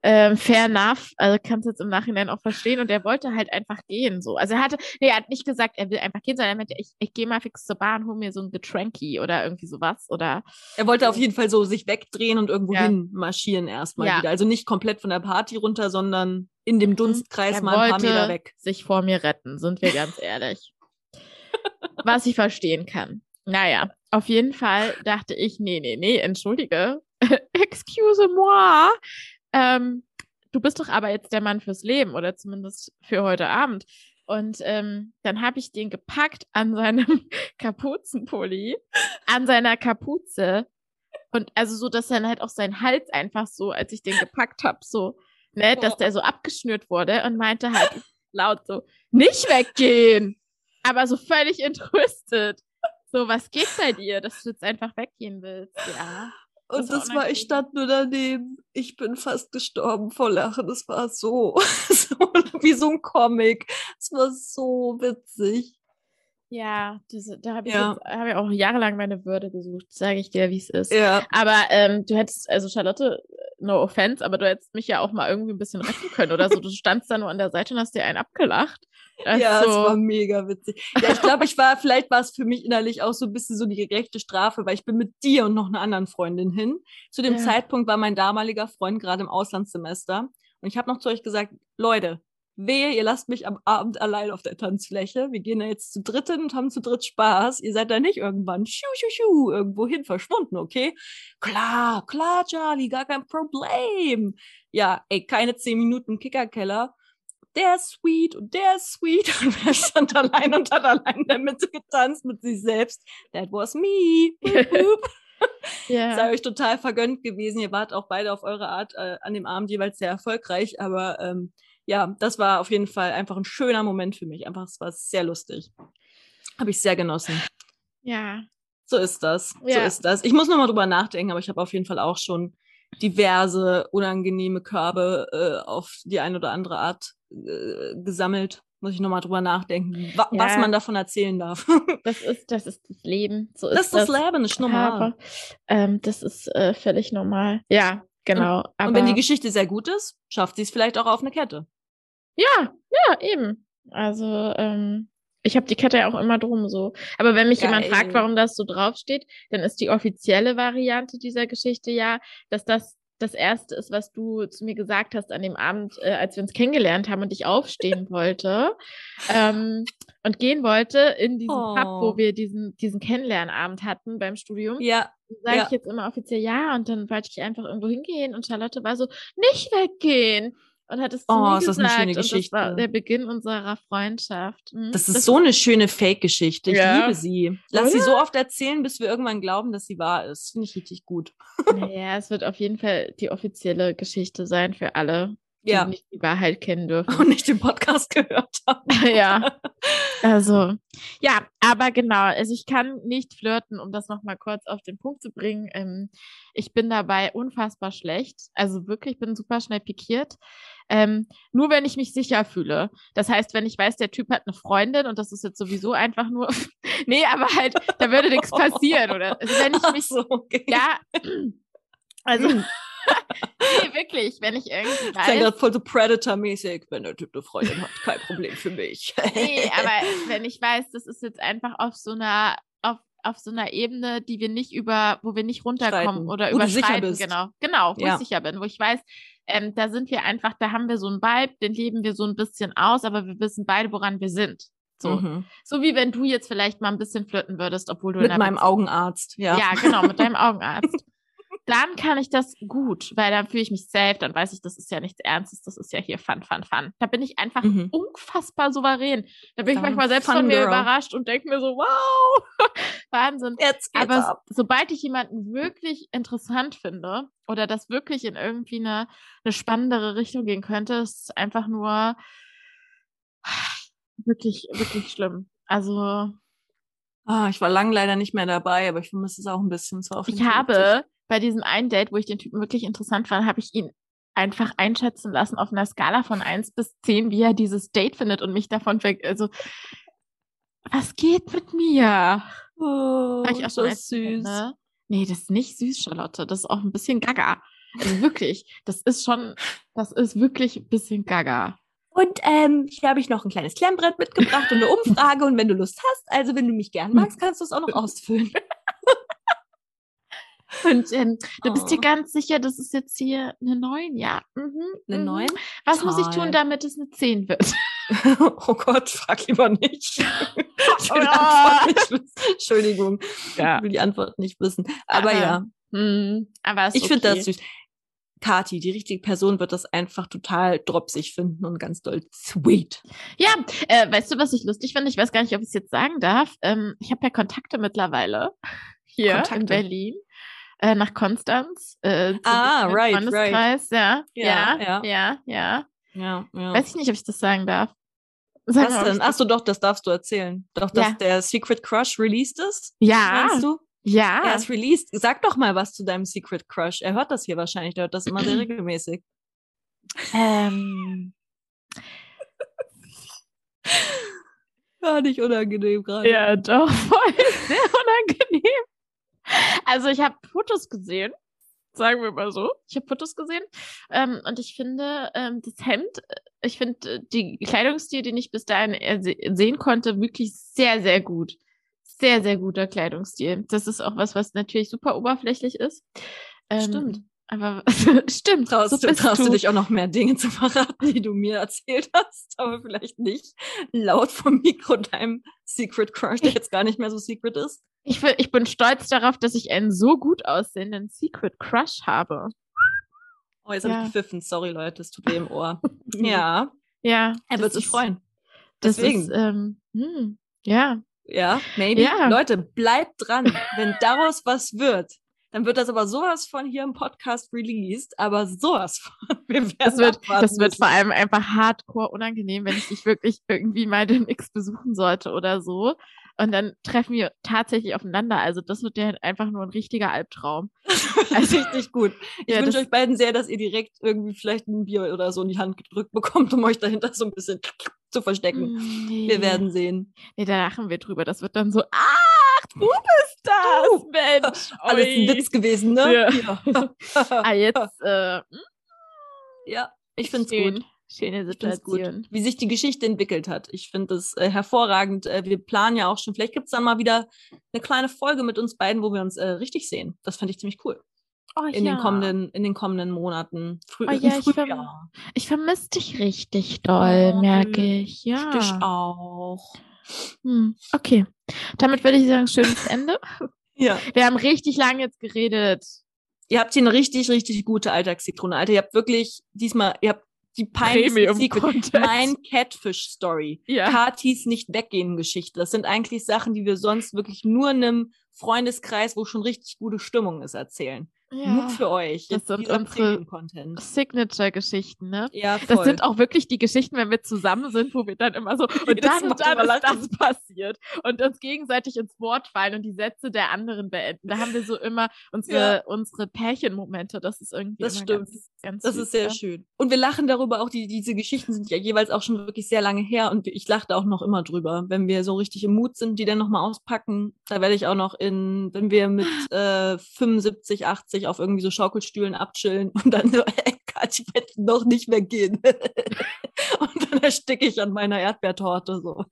Ähm, fair enough, also kannst jetzt im Nachhinein auch verstehen. Und er wollte halt einfach gehen. So. Also er hatte, nee, er hat nicht gesagt, er will einfach gehen, sondern er meinte, ich, ich gehe mal fix zur Bahn, hol mir so ein Getränki oder irgendwie sowas. Oder Er wollte auf jeden Fall so sich wegdrehen und irgendwo Ja. hin marschieren erstmal Ja. wieder. Also nicht komplett von der Party runter, sondern in dem Dunstkreis er mal ein paar Meter weg. sich vor mir retten, sind wir ganz ehrlich. Was ich verstehen kann. Naja, auf jeden Fall dachte ich, nee, nee, nee, entschuldige. Excuse moi. Ähm, du bist doch aber jetzt der Mann fürs Leben oder zumindest für heute Abend. Und ähm, dann habe ich den gepackt an seinem Kapuzenpulli, an seiner Kapuze. Und also so, dass dann halt auch sein Hals einfach so, als ich den gepackt habe, so, ne, dass der so abgeschnürt wurde und meinte halt laut so, nicht weggehen. Aber so völlig entrüstet. So, was geht bei dir, dass du jetzt einfach weggehen willst? Ja. Und Das war das war, ich stand nur daneben. Ich bin fast gestorben vor Lachen. Das war so, so wie so ein Comic. Es war so witzig. Ja, diese, da habe ich, Ja. jetzt- hab ich auch jahrelang meine Würde gesucht, sage ich dir, wie es ist. Ja, Aber ähm, du hättest, also Charlotte, no offense, aber du hättest mich ja auch mal irgendwie ein bisschen retten können oder so. Du standst da nur an der Seite und hast dir einen abgelacht. Das ja, so, war mega witzig. Ja, ich glaube, ich war, vielleicht war es für mich innerlich auch so ein bisschen so die gerechte Strafe, weil ich bin mit dir und noch einer anderen Freundin hin. Zu dem Ja. Zeitpunkt war mein damaliger Freund gerade im Auslandssemester. Und ich habe noch zu euch gesagt, Leute, wehe, ihr lasst mich am Abend allein auf der Tanzfläche. Wir gehen da jetzt zu dritten und haben zu dritt Spaß. Ihr seid da nicht irgendwann schu, schu, schu, irgendwo hin verschwunden, okay? Klar, klar, Charlie, gar kein Problem. Ja, ey, keine zehn Minuten Kickerkeller der ist sweet und der ist sweet. Und er stand allein und hat allein in der Mitte getanzt mit sich selbst. That was me. Boop, boop. ja. Sei euch total vergönnt gewesen. Ihr wart auch beide auf eure Art äh, an dem Abend jeweils sehr erfolgreich. Aber ähm, ja, das war auf jeden Fall einfach ein schöner Moment für mich. Einfach, es war sehr lustig. Habe ich sehr genossen. ja. So ist das. So Ja. ist das. Ich muss noch mal drüber nachdenken, aber ich habe auf jeden Fall auch schon diverse unangenehme Körbe äh, auf die eine oder andere Art äh, gesammelt. Muss ich noch mal drüber nachdenken, wa Ja. was man davon erzählen darf. Das ist, das ist das Leben. So das ist ist das Leben, ist normal. Aber, ähm, das ist äh, völlig normal. Ja, genau. aber, Und wenn die Geschichte sehr gut ist, schafft sie es vielleicht auch auf eine Kette. Ja, ja, eben. Also, ähm, ich habe die Kette ja auch immer drum so. Aber wenn mich jemand Geil. fragt, warum das so draufsteht, dann ist die offizielle Variante dieser Geschichte ja, dass das das erste ist, was du zu mir gesagt hast an dem Abend, äh, als wir uns kennengelernt haben und ich aufstehen wollte ähm, und gehen wollte in diesen Pub, Oh. wo wir diesen, diesen Kennenlernabend hatten beim Studium. Ja, sage Ja. ich jetzt immer offiziell ja und dann wollte ich einfach irgendwo hingehen und Charlotte war so, nicht weggehen. Und hat es zu Oh, mir ist das gesagt. eine schöne und das war Geschichte. der Beginn unserer Freundschaft. Hm? Das ist so eine schöne Fake-Geschichte. Ich Ja. liebe sie. Lass sie Oder? so oft erzählen, bis wir irgendwann glauben, dass sie wahr ist. Finde ich richtig gut. Naja, es wird auf jeden Fall die offizielle Geschichte sein für alle, die Ja. nicht die Wahrheit kennen dürfen. Und nicht den Podcast gehört haben. ja. Also, ja, aber genau, also ich kann nicht flirten, um das nochmal kurz auf den Punkt zu bringen. Ähm, ich bin dabei unfassbar schlecht. Also wirklich, ich bin super schnell pikiert. Ähm, nur wenn ich mich sicher fühle. Das heißt, wenn ich weiß, der Typ hat eine Freundin und das ist jetzt sowieso einfach nur. nee, aber halt, da würde nichts passieren, oder? Also wenn ich mich so, okay. ja, also, nee, wirklich, wenn ich irgendwie weiß, gerade voll so Predator-mäßig. Wenn der Typ eine Freundin hat, kein Problem für mich. nee, aber wenn ich weiß, das ist jetzt einfach auf so einer, auf, auf so einer Ebene, die wir nicht über, wo wir nicht runterkommen Streiten. oder Wo du sicher überschreiten, bist. genau, genau, wo Ja. ich sicher bin, wo ich weiß, ähm, da sind wir einfach, da haben wir so einen Vibe, den leben wir so ein bisschen aus, aber wir wissen beide, woran wir sind. So, Mhm. so wie wenn du jetzt vielleicht mal ein bisschen flirten würdest, obwohl du Mit meinem Augenarzt, ja. Ja, genau, mit deinem Augenarzt. Dann kann ich das gut, weil dann fühle ich mich safe, dann weiß ich, das ist ja nichts Ernstes, das ist ja hier Fun, Fun, Fun. Da bin ich einfach Mhm. unfassbar souverän. Da bin ich manchmal selbst von mir girl. überrascht und denke mir so, wow, Wahnsinn. Jetzt geht's Aber ab. sobald ich jemanden wirklich interessant finde oder das wirklich in irgendwie eine, eine spannendere Richtung gehen könnte, ist es einfach nur wirklich, wirklich schlimm. Also Ah, ich war lang leider nicht mehr dabei, aber ich vermisse es auch ein bisschen so auf Ich 50. habe bei diesem einen Date, wo ich den Typen wirklich interessant fand, habe ich ihn einfach einschätzen lassen auf einer Skala von 1 bis 10, wie er dieses Date findet und mich davon weg. Also, was geht mit mir? Oh, ich auch das schon erzählt, süß. Ne? Nee, das ist nicht süß, Charlotte. Das ist auch ein bisschen gaga. Also wirklich, das ist schon, das ist wirklich ein bisschen gaga. Und ähm, hier habe ich noch ein kleines Klemmbrett mitgebracht und eine Umfrage. Und wenn du Lust hast, also wenn du mich gern magst, kannst du es auch noch ausfüllen. Und ähm, du bist dir Oh. ganz sicher, das ist jetzt hier eine 9, ja. Mhm, Eine mhm. neuen? Was muss ich Toll. tun, damit es eine 10 wird? Oh Gott, frag lieber nicht. Ich will die Oh. Antwort nicht wissen. Entschuldigung. Ja. Ich will die Antwort nicht wissen. Aber Aber ja, Hm, aber ich finde okay. das süß. Kati, die richtige Person, wird das einfach total dropsig finden und ganz doll sweet. Ja, äh, weißt du, was ich lustig finde? Ich weiß gar nicht, ob ich es jetzt sagen darf. Ähm, ich habe ja Kontakte mittlerweile hier in Kontakte? Berlin. Äh, nach Konstanz. Äh, Ah, right, Freundeskreis, Ja, Ja, ja, ja. ja, ja. Ja, ja. Weiß ich nicht, ob ich das sagen darf. Sag Was denn? Achso, doch, das darfst du erzählen. Doch, dass Ja. der Secret Crush released ist? Ja, Meinst du? ja. Er ist released. Sag doch mal was zu deinem Secret Crush. Er hört das hier wahrscheinlich. Der hört das immer sehr regelmäßig. Ähm, Ja, nicht unangenehm gerade. ja, doch, voll sehr unangenehm. Also ich habe Fotos gesehen, sagen wir mal so. Ich habe Fotos gesehen ähm, und ich finde ähm, das Hemd, äh, ich finde äh, die Kleidungsstil, den ich bis dahin äh, se sehen konnte, wirklich sehr, sehr gut. Sehr, sehr guter Kleidungsstil. Das ist auch was, was natürlich super oberflächlich ist. Ähm, Stimmt. Aber stimmt. Traust, so du, traust du. dich auch noch mehr Dinge zu verraten, die du mir erzählt hast, aber vielleicht nicht laut vom Mikro deinem Secret Crush, der jetzt gar nicht mehr so secret ist. Ich, will, ich bin stolz darauf, dass ich einen so gut aussehenden Secret Crush habe. Oh, jetzt habe Ja. ich gepfiffen. Sorry, Leute, es tut weh im Ohr. ja, Ja. er wird sich freuen. Das Deswegen. ist, ähm, hm, ja. Ja, maybe. Ja. Leute, bleibt dran. Wenn daraus was wird, dann wird das aber sowas von hier im Podcast released, aber sowas von. Wir werden Das wird, das wird vor allem einfach hardcore unangenehm, wenn ich dich wirklich irgendwie mal demnächst besuchen sollte oder so. Und dann treffen wir tatsächlich aufeinander. Also das wird ja einfach nur ein richtiger Albtraum. Also richtig gut. Ich Ja, wünsche euch beiden sehr, dass ihr direkt irgendwie vielleicht ein Bier oder so in die Hand gedrückt bekommt, um euch dahinter so ein bisschen zu verstecken. Mm, Nee. Wir werden sehen. Nee, da lachen wir drüber. Das wird dann so, ach, du bist das, Du. Mensch. Alles ein. Witz gewesen, ne? Ja. Ja, Ah, jetzt, äh, ja ich finde es schön. gut. Schöne Situation. wie sich die Geschichte entwickelt hat. Ich finde es äh, hervorragend. Äh, wir planen ja auch schon, vielleicht gibt es dann mal wieder eine kleine Folge mit uns beiden, wo wir uns äh, richtig sehen. Das fände ich ziemlich cool. Oh, In, ja. den kommenden, in den kommenden Monaten. Früh, Oh ja, ich verm-. Ich vermisse dich richtig doll, Oh, merke ich. Ja. Dich auch. Hm, okay. Damit würde ich sagen, schönes Ende. Ja. Wir haben richtig lange jetzt geredet. Ihr habt hier eine richtig, richtig gute Alltagszitrone. Alter, ihr habt wirklich diesmal, ihr habt die peinlichste Secret. Mein Catfish-Story. Ja. Katis Nicht-Weggehen-Geschichte. Das sind eigentlich Sachen, die wir sonst wirklich nur einem Freundeskreis, wo schon richtig gute Stimmung ist, erzählen. Nur für euch. Das sind unsere. Signature-Geschichten, ne? Ja, voll. Das sind auch wirklich die Geschichten, wenn wir zusammen sind, wo wir dann immer so, und dann und dann ist das passiert. Und uns gegenseitig ins Wort fallen und die Sätze der anderen beenden. Da haben wir so immer unsere, Ja. unsere Pärchenmomente. Das ist irgendwie Das stimmt. ganz, ganz Das süß, ist sehr ja. schön. Und wir lachen darüber auch, die, diese Geschichten sind ja jeweils auch schon wirklich sehr lange her und ich lache da auch noch immer drüber. Wenn wir so richtig im Mut sind, die dann nochmal auspacken, da werde ich auch noch in, wenn wir mit äh, 75, 80 auf irgendwie so Schaukelstühlen abchillen und dann so, ey, Gott, ich werde noch nicht mehr gehen. und dann ersticke ich an meiner Erdbeertorte so.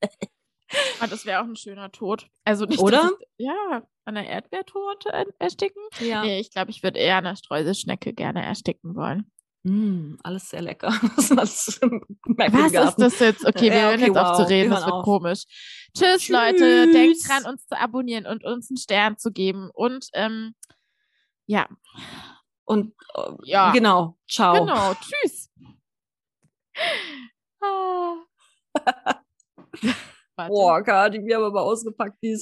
Ah, das wäre auch ein schöner Tod. Also nicht, Oder? Ich, ja, an der Erdbeertorte er- ersticken. Ja. Nee, ich glaube, ich würde eher an der Streuselschnecke gerne ersticken wollen. Mm, alles sehr lecker. Was, was, ist das jetzt? Okay, wir Ja, hören okay, jetzt auf zu wow. reden, Wir das hören wird auf. komisch. Tschüss, Leute. Denkt Tschüss. dran, uns zu abonnieren und uns einen Stern zu geben. Und ähm, ja, Und äh, Ja. genau. Ciao. genau. Tschüss. Ah. Boah, Kati, wir haben aber ausgepackt dieses